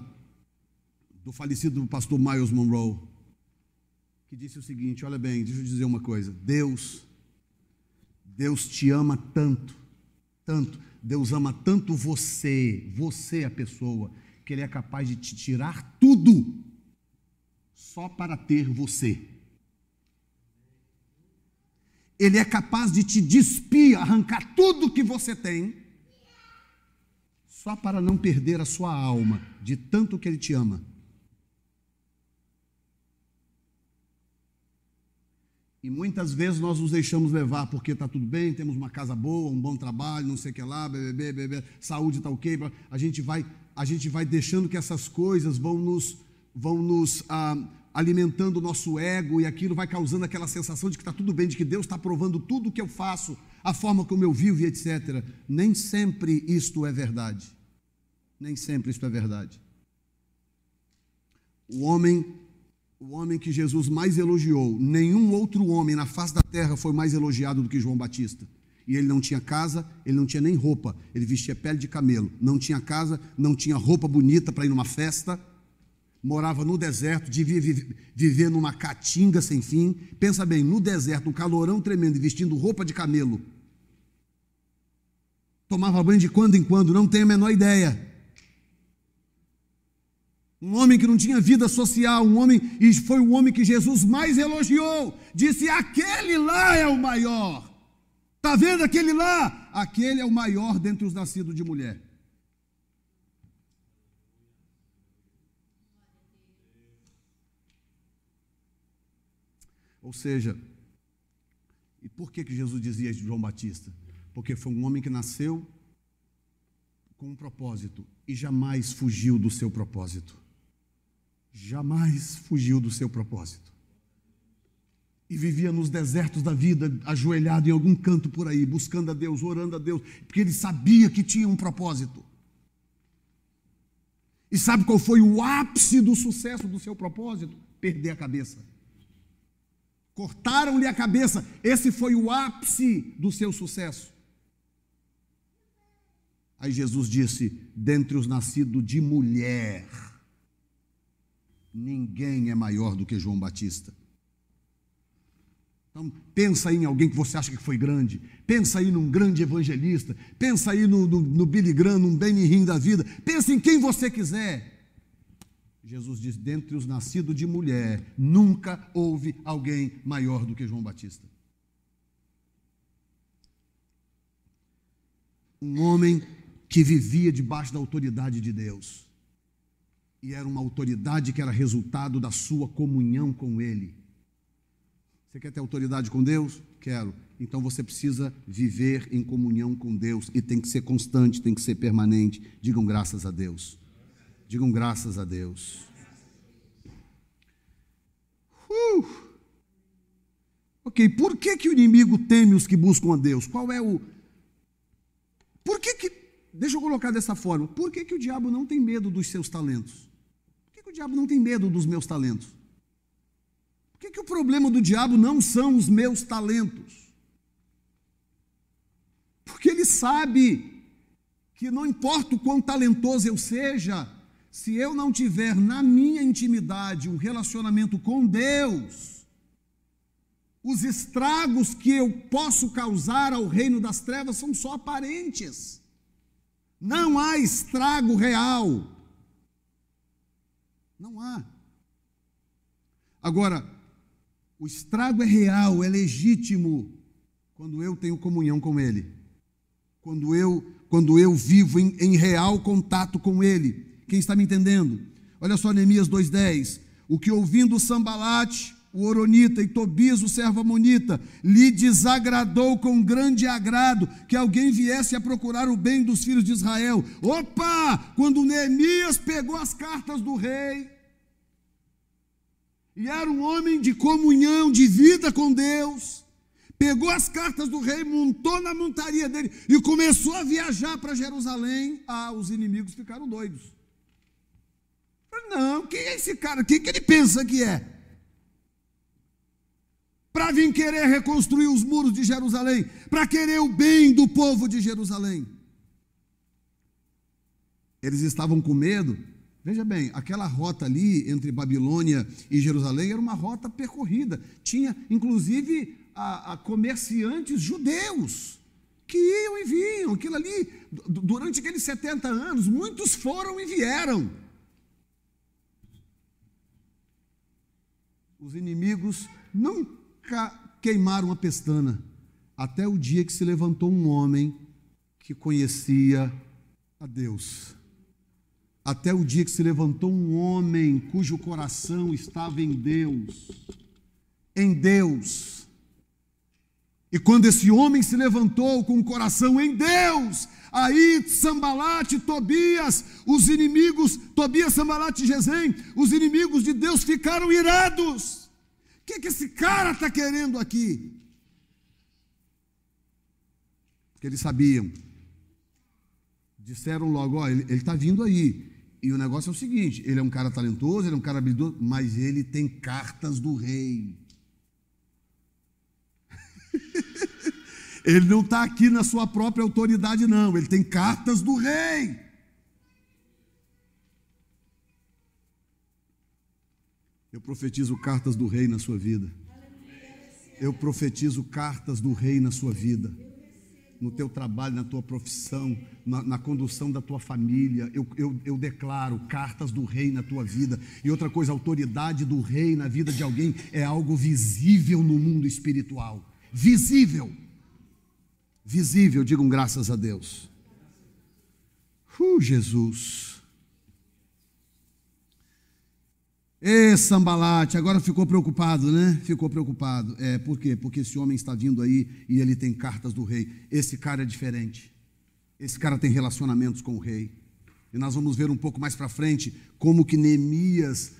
do falecido pastor Miles Monroe, que disse o seguinte: olha bem, deixa eu dizer uma coisa. Deus, Deus te ama tanto, tanto, Deus ama tanto você, você a pessoa, que Ele é capaz de te tirar tudo só para ter você. Ele é capaz de te despir, arrancar tudo que você tem, só para não perder a sua alma, de tanto que ele te ama. E muitas vezes nós nos deixamos levar porque está tudo bem, temos uma casa boa, um bom trabalho, não sei o que lá, bebê, bebê, saúde está ok. A gente vai, a gente vai deixando que essas coisas vão nos, vão nos ah, alimentando o nosso ego e aquilo vai causando aquela sensação de que está tudo bem, de que Deus está aprovando tudo o que eu faço, a forma como eu vivo e etc. Nem sempre isto é verdade. Nem sempre isto é verdade. O homem, o homem que Jesus mais elogiou, nenhum outro homem na face da terra foi mais elogiado do que João Batista. E ele não tinha casa, ele não tinha nem roupa, ele vestia pele de camelo. Não tinha casa, não tinha roupa bonita para ir numa festa morava no deserto, devia viver numa caatinga sem fim. Pensa bem, no deserto, um calorão tremendo, vestindo roupa de camelo. Tomava banho de quando em quando, não tenho a menor ideia. Um homem que não tinha vida social, um homem, e foi o homem que Jesus mais elogiou. Disse: aquele lá é o maior. Está vendo aquele lá? Aquele é o maior dentre os nascidos de mulher. Ou seja, e por que, que Jesus dizia de João Batista? Porque foi um homem que nasceu com um propósito e jamais fugiu do seu propósito. Jamais fugiu do seu propósito. E vivia nos desertos da vida, ajoelhado em algum canto por aí, buscando a Deus, orando a Deus, porque ele sabia que tinha um propósito. E sabe qual foi o ápice do sucesso do seu propósito? Perder a cabeça. Cortaram-lhe a cabeça. Esse foi o ápice do seu sucesso. Aí Jesus disse: dentre os nascidos de mulher, ninguém é maior do que João Batista. Então, pensa aí em alguém que você acha que foi grande. Pensa aí num grande evangelista. Pensa aí no, no, no Billy Graham, num Benny Hinn da vida. Pensa em quem você quiser. Jesus diz: dentre os nascidos de mulher, nunca houve alguém maior do que João Batista. Um homem que vivia debaixo da autoridade de Deus. E era uma autoridade que era resultado da sua comunhão com Ele. Você quer ter autoridade com Deus? Quero. Então você precisa viver em comunhão com Deus e tem que ser constante, tem que ser permanente. Digam graças a Deus. Digam graças a Deus. Uh. Ok, por que, que o inimigo teme os que buscam a Deus? Qual é o. Por que que. Deixa eu colocar dessa forma. Por que, que o diabo não tem medo dos seus talentos? Por que, que o diabo não tem medo dos meus talentos? Por que, que o problema do diabo não são os meus talentos? Porque ele sabe que não importa o quão talentoso eu seja, se eu não tiver na minha intimidade um relacionamento com Deus, os estragos que eu posso causar ao reino das trevas são só aparentes. Não há estrago real. Não há. Agora, o estrago é real, é legítimo quando eu tenho comunhão com Ele, quando eu, quando eu vivo em, em real contato com Ele. Quem está me entendendo? Olha só Neemias 2,10. O que ouvindo Sambalate, o Oronita e Tobias, o servo Amonita, lhe desagradou com grande agrado que alguém viesse a procurar o bem dos filhos de Israel. Opa! Quando Neemias pegou as cartas do rei, e era um homem de comunhão, de vida com Deus, pegou as cartas do rei, montou na montaria dele e começou a viajar para Jerusalém. Ah, os inimigos ficaram doidos. Não, quem é esse cara? Quem que ele pensa que é? Para vir querer reconstruir os muros de Jerusalém, para querer o bem do povo de Jerusalém. Eles estavam com medo. Veja bem, aquela rota ali entre Babilônia e Jerusalém era uma rota percorrida. Tinha, inclusive, a, a comerciantes judeus que iam e vinham. Aquilo ali, durante aqueles 70 anos, muitos foram e vieram. Os inimigos nunca queimaram a pestana, até o dia que se levantou um homem que conhecia a Deus. Até o dia que se levantou um homem cujo coração estava em Deus. Em Deus. E quando esse homem se levantou com o coração em Deus, aí Sambalate, Tobias, os inimigos, Tobias, Sambalate e Gesem, os inimigos de Deus ficaram irados. O que, que esse cara está querendo aqui? Porque eles sabiam. Disseram logo: ó, ele está vindo aí. E o negócio é o seguinte: ele é um cara talentoso, ele é um cara habilidoso, mas ele tem cartas do rei. Ele não está aqui na sua própria autoridade, não. Ele tem cartas do rei. Eu profetizo cartas do rei na sua vida. Eu profetizo cartas do rei na sua vida. No teu trabalho, na tua profissão, na, na condução da tua família. Eu, eu, eu declaro cartas do rei na tua vida. E outra coisa, a autoridade do rei na vida de alguém é algo visível no mundo espiritual. Visível visível, digam graças a Deus. Uh, Jesus. Ê, Sambalate, agora ficou preocupado, né? Ficou preocupado. É, por quê? Porque esse homem está vindo aí e ele tem cartas do rei. Esse cara é diferente. Esse cara tem relacionamentos com o rei. E nós vamos ver um pouco mais para frente como que Neemias,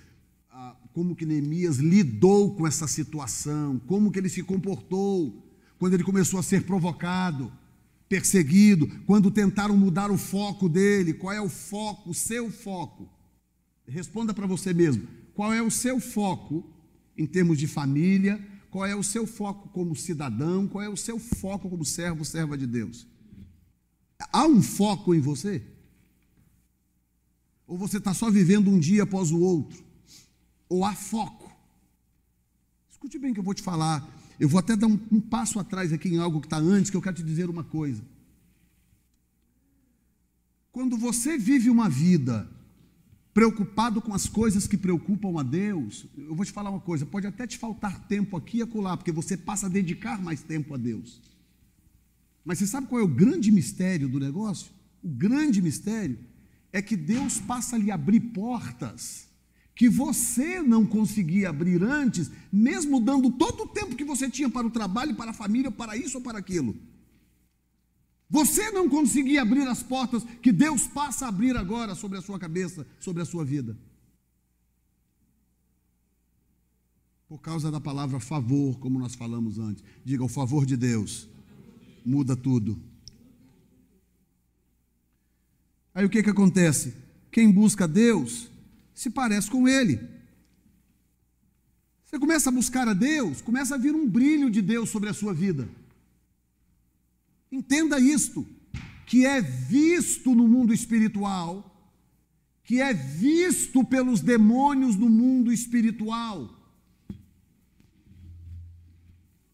como que Neemias lidou com essa situação, como que ele se comportou quando ele começou a ser provocado, perseguido, quando tentaram mudar o foco dele. Qual é o foco, o seu foco? Responda para você mesmo. Qual é o seu foco em termos de família? Qual é o seu foco como cidadão? Qual é o seu foco como servo, serva de Deus? Há um foco em você? Ou você está só vivendo um dia após o outro? Ou há foco? Escute bem que eu vou te falar eu vou até dar um, um passo atrás aqui em algo que está antes, que eu quero te dizer uma coisa. Quando você vive uma vida preocupado com as coisas que preocupam a Deus, eu vou te falar uma coisa: pode até te faltar tempo aqui e acolá, porque você passa a dedicar mais tempo a Deus. Mas você sabe qual é o grande mistério do negócio? O grande mistério é que Deus passa a lhe abrir portas que você não conseguia abrir antes, mesmo dando todo o tempo que você tinha para o trabalho, para a família, para isso ou para aquilo. Você não conseguia abrir as portas que Deus passa a abrir agora sobre a sua cabeça, sobre a sua vida. Por causa da palavra favor, como nós falamos antes. Diga, o favor de Deus muda tudo. Aí o que, que acontece? Quem busca Deus se parece com Ele. Você começa a buscar a Deus, começa a vir um brilho de Deus sobre a sua vida. Entenda isto, que é visto no mundo espiritual, que é visto pelos demônios no mundo espiritual.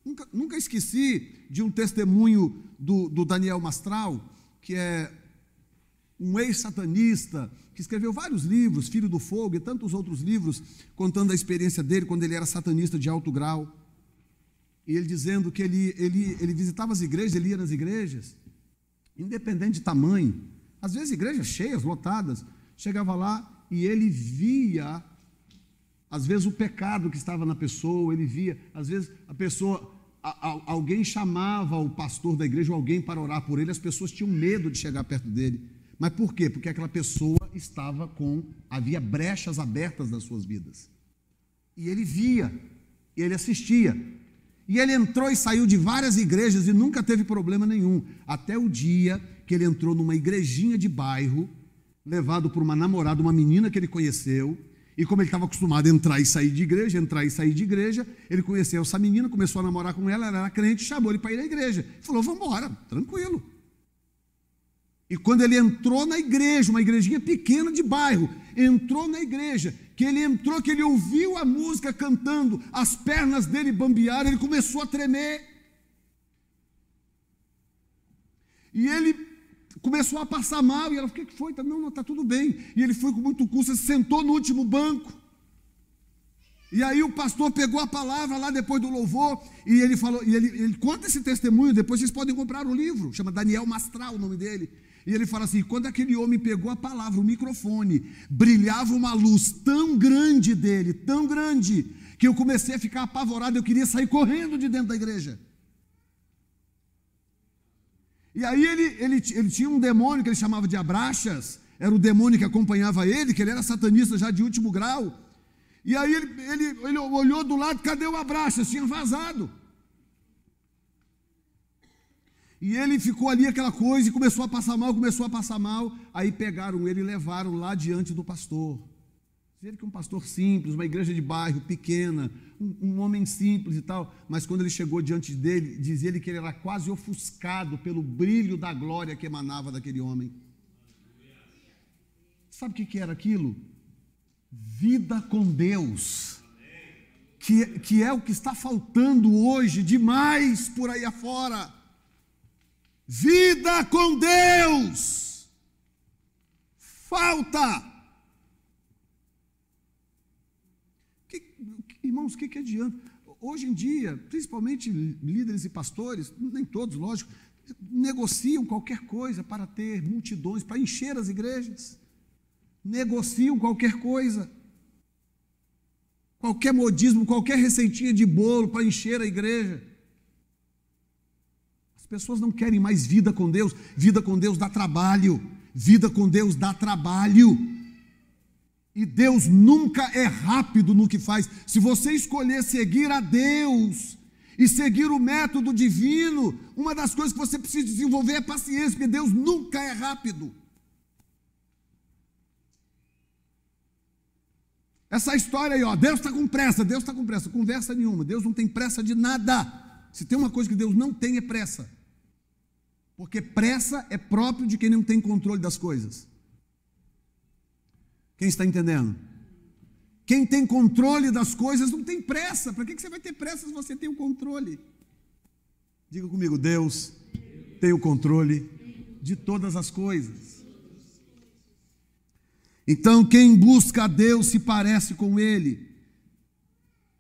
Nunca, nunca esqueci de um testemunho do, do Daniel Mastral, que é um ex-satanista, que escreveu vários livros, Filho do Fogo e tantos outros livros, contando a experiência dele quando ele era satanista de alto grau. E ele dizendo que ele, ele, ele visitava as igrejas, ele ia nas igrejas, independente de tamanho, às vezes igrejas cheias, lotadas, chegava lá e ele via, às vezes, o pecado que estava na pessoa, ele via, às vezes, a pessoa, alguém chamava o pastor da igreja ou alguém para orar por ele, as pessoas tinham medo de chegar perto dele. Mas por quê? Porque aquela pessoa estava com, havia brechas abertas nas suas vidas. E ele via, e ele assistia. E ele entrou e saiu de várias igrejas e nunca teve problema nenhum, até o dia que ele entrou numa igrejinha de bairro, levado por uma namorada, uma menina que ele conheceu, e como ele estava acostumado a entrar e sair de igreja, entrar e sair de igreja, ele conheceu essa menina, começou a namorar com ela, ela era crente, chamou ele para ir à igreja. Falou: Vamos embora, tranquilo. E quando ele entrou na igreja, uma igrejinha pequena de bairro, entrou na igreja, que ele entrou, que ele ouviu a música cantando, as pernas dele bambearam, ele começou a tremer. E ele começou a passar mal, e ela, o que foi? Não, não, está tudo bem. E ele foi com muito custo, se sentou no último banco. E aí o pastor pegou a palavra lá depois do louvor, e ele falou, e ele, ele conta esse testemunho, depois vocês podem comprar o livro, chama Daniel Mastral o nome dele. E ele fala assim: quando aquele homem pegou a palavra, o microfone, brilhava uma luz tão grande dele, tão grande, que eu comecei a ficar apavorado, eu queria sair correndo de dentro da igreja. E aí ele, ele, ele tinha um demônio que ele chamava de Abraxas, era o demônio que acompanhava ele, que ele era satanista já de último grau. E aí ele, ele, ele olhou do lado, cadê o Abraxas? Tinha vazado. E ele ficou ali aquela coisa e começou a passar mal, começou a passar mal. Aí pegaram ele e levaram lá diante do pastor. Ele que um pastor simples, uma igreja de bairro pequena, um, um, homem simples e tal, mas quando ele chegou diante dele, diz ele que ele era quase ofuscado pelo brilho da glória que emanava daquele homem. Sabe o que, que era aquilo? Vida com Deus, que, que é o que está faltando hoje demais por aí afora. Vida com Deus. Falta. Que, irmãos, o que, que adianta? Hoje em dia, principalmente líderes e pastores, nem todos, lógico, negociam qualquer coisa para ter multidões, para encher as igrejas. Negociam qualquer coisa. Qualquer modismo, qualquer receitinha de bolo para encher a igreja pessoas não querem mais vida com Deus. Vida com Deus dá trabalho. Vida com Deus dá trabalho. E Deus nunca é rápido no que faz. Se você escolher seguir a Deus e seguir o método divino, uma das coisas que você precisa desenvolver é paciência, porque Deus nunca é rápido. Essa história aí, ó, Deus está com pressa, Deus está com pressa, conversa nenhuma, Deus não tem pressa de nada. Se tem uma coisa que Deus não tem é pressa. Porque pressa é próprio de quem não tem controle das coisas. Quem está entendendo? Quem tem controle das coisas não tem pressa. Para que você vai ter pressa se você tem o controle? Diga comigo, Deus tem o controle de todas as coisas. Então, quem busca a Deus se parece com Ele.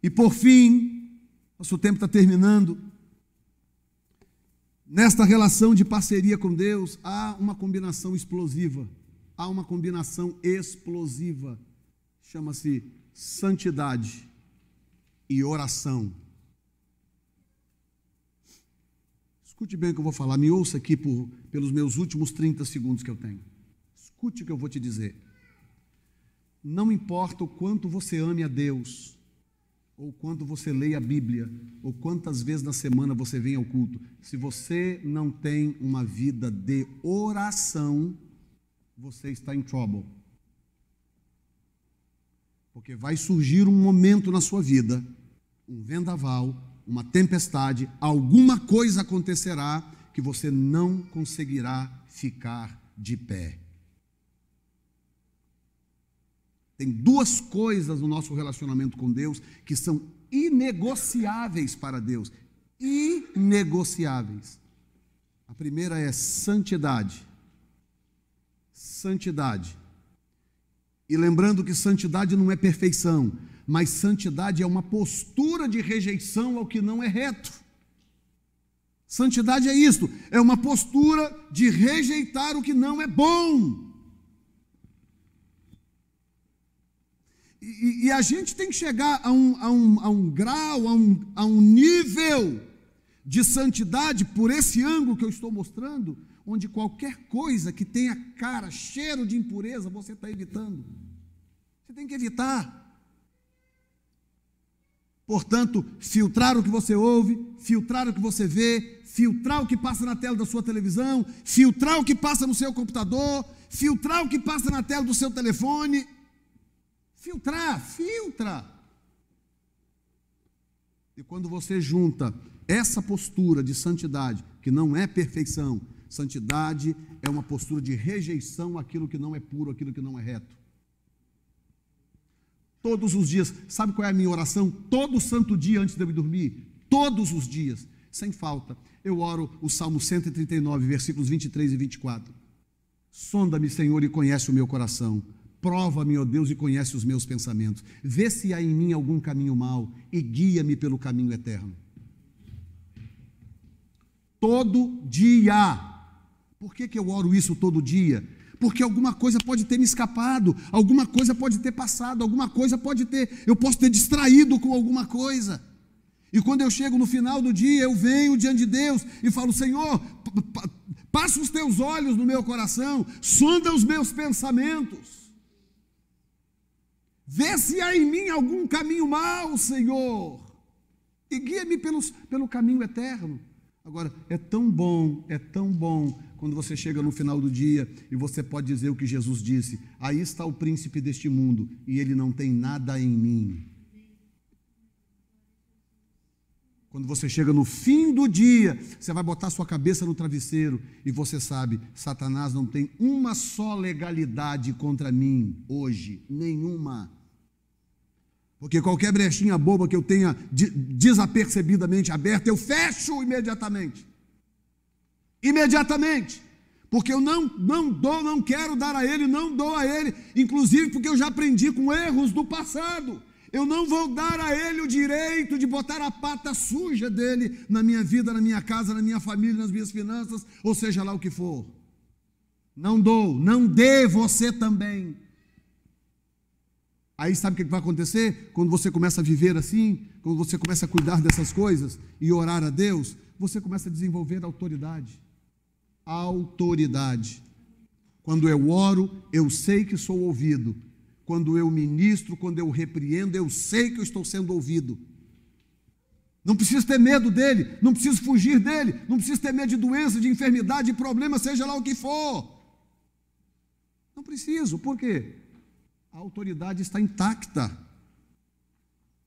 E por fim, nosso tempo está terminando. Nesta relação de parceria com Deus, há uma combinação explosiva. Há uma combinação explosiva. Chama-se santidade e oração. Escute bem o que eu vou falar, me ouça aqui por, pelos meus últimos 30 segundos que eu tenho. Escute o que eu vou te dizer. Não importa o quanto você ame a Deus, ou quanto você leia a Bíblia, ou quantas vezes na semana você vem ao culto, se você não tem uma vida de oração, você está em trouble. Porque vai surgir um momento na sua vida, um vendaval, uma tempestade, alguma coisa acontecerá que você não conseguirá ficar de pé. Tem duas coisas no nosso relacionamento com Deus que são inegociáveis para Deus. Inegociáveis. A primeira é santidade. Santidade. E lembrando que santidade não é perfeição, mas santidade é uma postura de rejeição ao que não é reto. Santidade é isto, é uma postura de rejeitar o que não é bom. E, e a gente tem que chegar a um, a um, a um grau, a um, a um nível de santidade, por esse ângulo que eu estou mostrando, onde qualquer coisa que tenha cara, cheiro de impureza, você está evitando. Você tem que evitar. Portanto, filtrar o que você ouve, filtrar o que você vê, filtrar o que passa na tela da sua televisão, filtrar o que passa no seu computador, filtrar o que passa na tela do seu telefone. Filtrar, filtra. E quando você junta essa postura de santidade, que não é perfeição, santidade é uma postura de rejeição àquilo que não é puro, àquilo que não é reto todos os dias. Sabe qual é a minha oração? Todo santo dia antes de eu dormir. Todos os dias, sem falta. Eu oro o Salmo 139, versículos 23 e 24. Sonda-me, Senhor, e conhece o meu coração. Prova-me, ó Deus, e conhece os meus pensamentos. Vê se há em mim algum caminho mau e guia-me pelo caminho eterno. Todo dia. Por que, que eu oro isso todo dia? porque alguma coisa pode ter me escapado, alguma coisa pode ter passado, alguma coisa pode ter, eu posso ter distraído com alguma coisa. E quando eu chego no final do dia, eu venho diante de Deus e falo: Senhor, passa os teus olhos no meu coração, sonda os meus pensamentos, vê se há em mim algum caminho mau, Senhor, e guia-me pelo caminho eterno. Agora, é tão bom, é tão bom quando você chega no final do dia e você pode dizer o que Jesus disse: Aí está o príncipe deste mundo e ele não tem nada em mim. Quando você chega no fim do dia, você vai botar sua cabeça no travesseiro e você sabe, Satanás não tem uma só legalidade contra mim hoje, nenhuma. Porque qualquer brechinha boba que eu tenha desapercebidamente aberta, eu fecho imediatamente imediatamente. Porque eu não, não dou, não quero dar a ele, não dou a ele, inclusive porque eu já aprendi com erros do passado. Eu não vou dar a ele o direito de botar a pata suja dele na minha vida, na minha casa, na minha família, nas minhas finanças, ou seja lá o que for. Não dou, não dê você também. Aí sabe o que vai acontecer? Quando você começa a viver assim, quando você começa a cuidar dessas coisas e orar a Deus, você começa a desenvolver autoridade autoridade. Quando eu oro, eu sei que sou ouvido. Quando eu ministro, quando eu repreendo, eu sei que eu estou sendo ouvido. Não preciso ter medo dele, não preciso fugir dele, não preciso ter medo de doença, de enfermidade, de problema, seja lá o que for. Não preciso, por quê? A autoridade está intacta.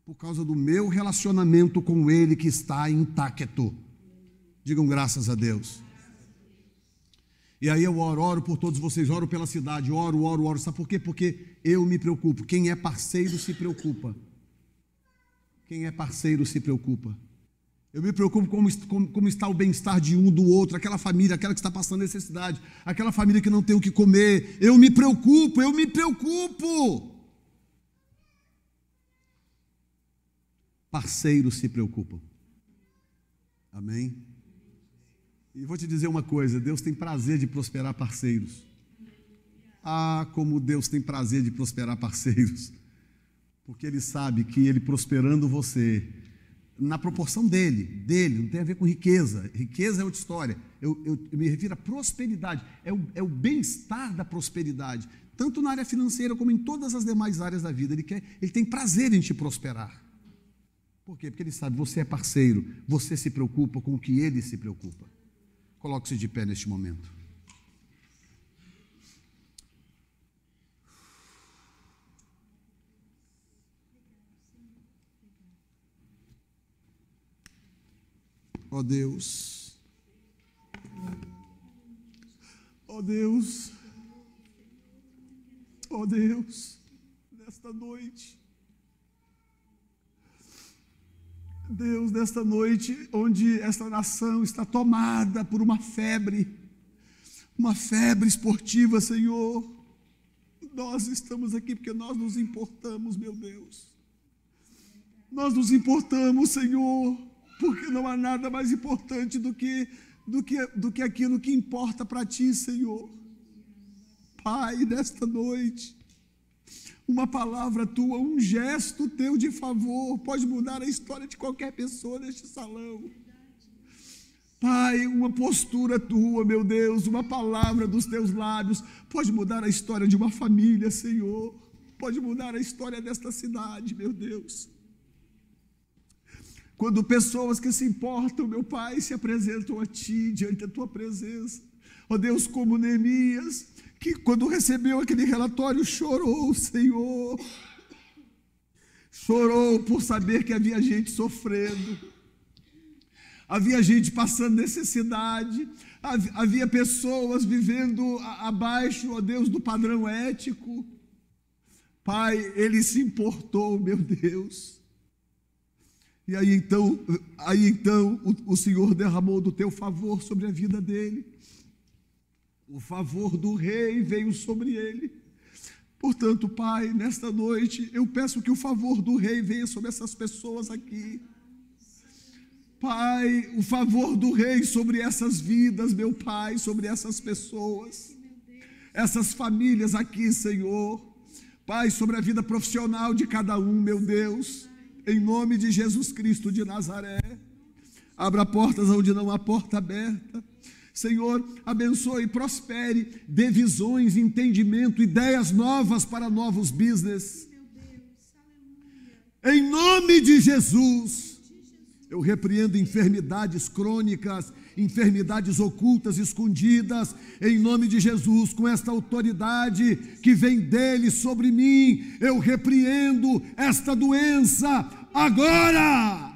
Por causa do meu relacionamento com ele que está intacto. Digam graças a Deus. E aí eu oro, oro por todos vocês, oro pela cidade, oro, oro, oro. Sabe por quê? Porque eu me preocupo. Quem é parceiro se preocupa. Quem é parceiro se preocupa. Eu me preocupo como, como, como está o bem-estar de um, do outro, aquela família, aquela que está passando necessidade, aquela família que não tem o que comer. Eu me preocupo, eu me preocupo. Parceiros se preocupam. Amém? E vou te dizer uma coisa: Deus tem prazer de prosperar parceiros. Ah, como Deus tem prazer de prosperar parceiros. Porque Ele sabe que Ele prosperando você, na proporção dele, dele, não tem a ver com riqueza. Riqueza é outra história. Eu, eu, eu me refiro à prosperidade, é o, é o bem-estar da prosperidade, tanto na área financeira como em todas as demais áreas da vida. Ele, quer, ele tem prazer em te prosperar. Por quê? Porque ele sabe, você é parceiro, você se preocupa com o que ele se preocupa. Coloque-se de pé neste momento. Ó oh Deus, ó oh Deus, ó oh Deus, nesta noite, Deus, nesta noite, onde esta nação está tomada por uma febre, uma febre esportiva, Senhor, nós estamos aqui porque nós nos importamos, meu Deus. Nós nos importamos, Senhor, porque não há nada mais importante do que, do que, do que aquilo que importa para Ti, Senhor. Pai, nesta noite, uma palavra tua, um gesto teu de favor pode mudar a história de qualquer pessoa neste salão. Pai, uma postura tua, meu Deus, uma palavra dos teus lábios pode mudar a história de uma família, Senhor. Pode mudar a história desta cidade, meu Deus. Quando pessoas que se importam, meu Pai, se apresentam a Ti diante da Tua presença, ó Deus, como Neemias, que quando recebeu aquele relatório chorou, Senhor. Chorou por saber que havia gente sofrendo, havia gente passando necessidade, havia pessoas vivendo abaixo, ó Deus, do padrão ético. Pai, ele se importou, meu Deus. E aí então, aí então o, o Senhor derramou do teu favor sobre a vida dele o favor do rei veio sobre ele. Portanto, Pai, nesta noite eu peço que o favor do rei venha sobre essas pessoas aqui. Pai, o favor do rei sobre essas vidas, meu Pai, sobre essas pessoas, essas famílias aqui, Senhor. Pai, sobre a vida profissional de cada um, meu Deus, em nome de Jesus Cristo de Nazaré. Abra portas onde não há porta aberta Senhor, abençoe e prospere, dê visões, entendimento, ideias novas para novos business. Em nome de Jesus, eu repreendo enfermidades crônicas, enfermidades ocultas, escondidas, em nome de Jesus, com esta autoridade que vem dele sobre mim, eu repreendo esta doença agora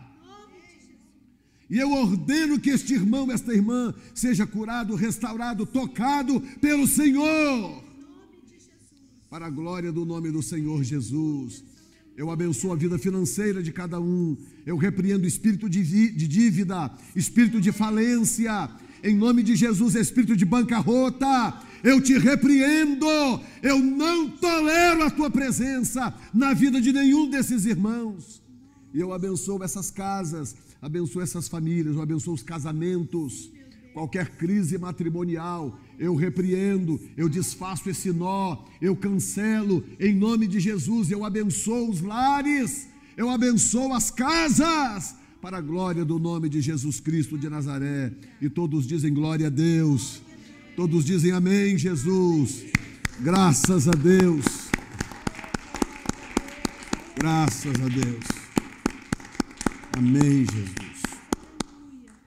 e eu ordeno que este irmão, esta irmã, seja curado, restaurado, tocado pelo Senhor. Para a glória do nome do Senhor Jesus. Eu abençoo a vida financeira de cada um. Eu repreendo espírito de, de dívida, espírito de falência. Em nome de Jesus, espírito de bancarrota. Eu te repreendo. Eu não tolero a tua presença na vida de nenhum desses irmãos. E eu abençoo essas casas abençoa essas famílias, eu abençoo os casamentos, qualquer crise matrimonial, eu repreendo, eu desfaço esse nó, eu cancelo, em nome de Jesus, eu abençoo os lares, eu abençoo as casas, para a glória do nome de Jesus Cristo de Nazaré. E todos dizem glória a Deus, todos dizem amém, Jesus, graças a Deus, graças a Deus. Amém, Jesus.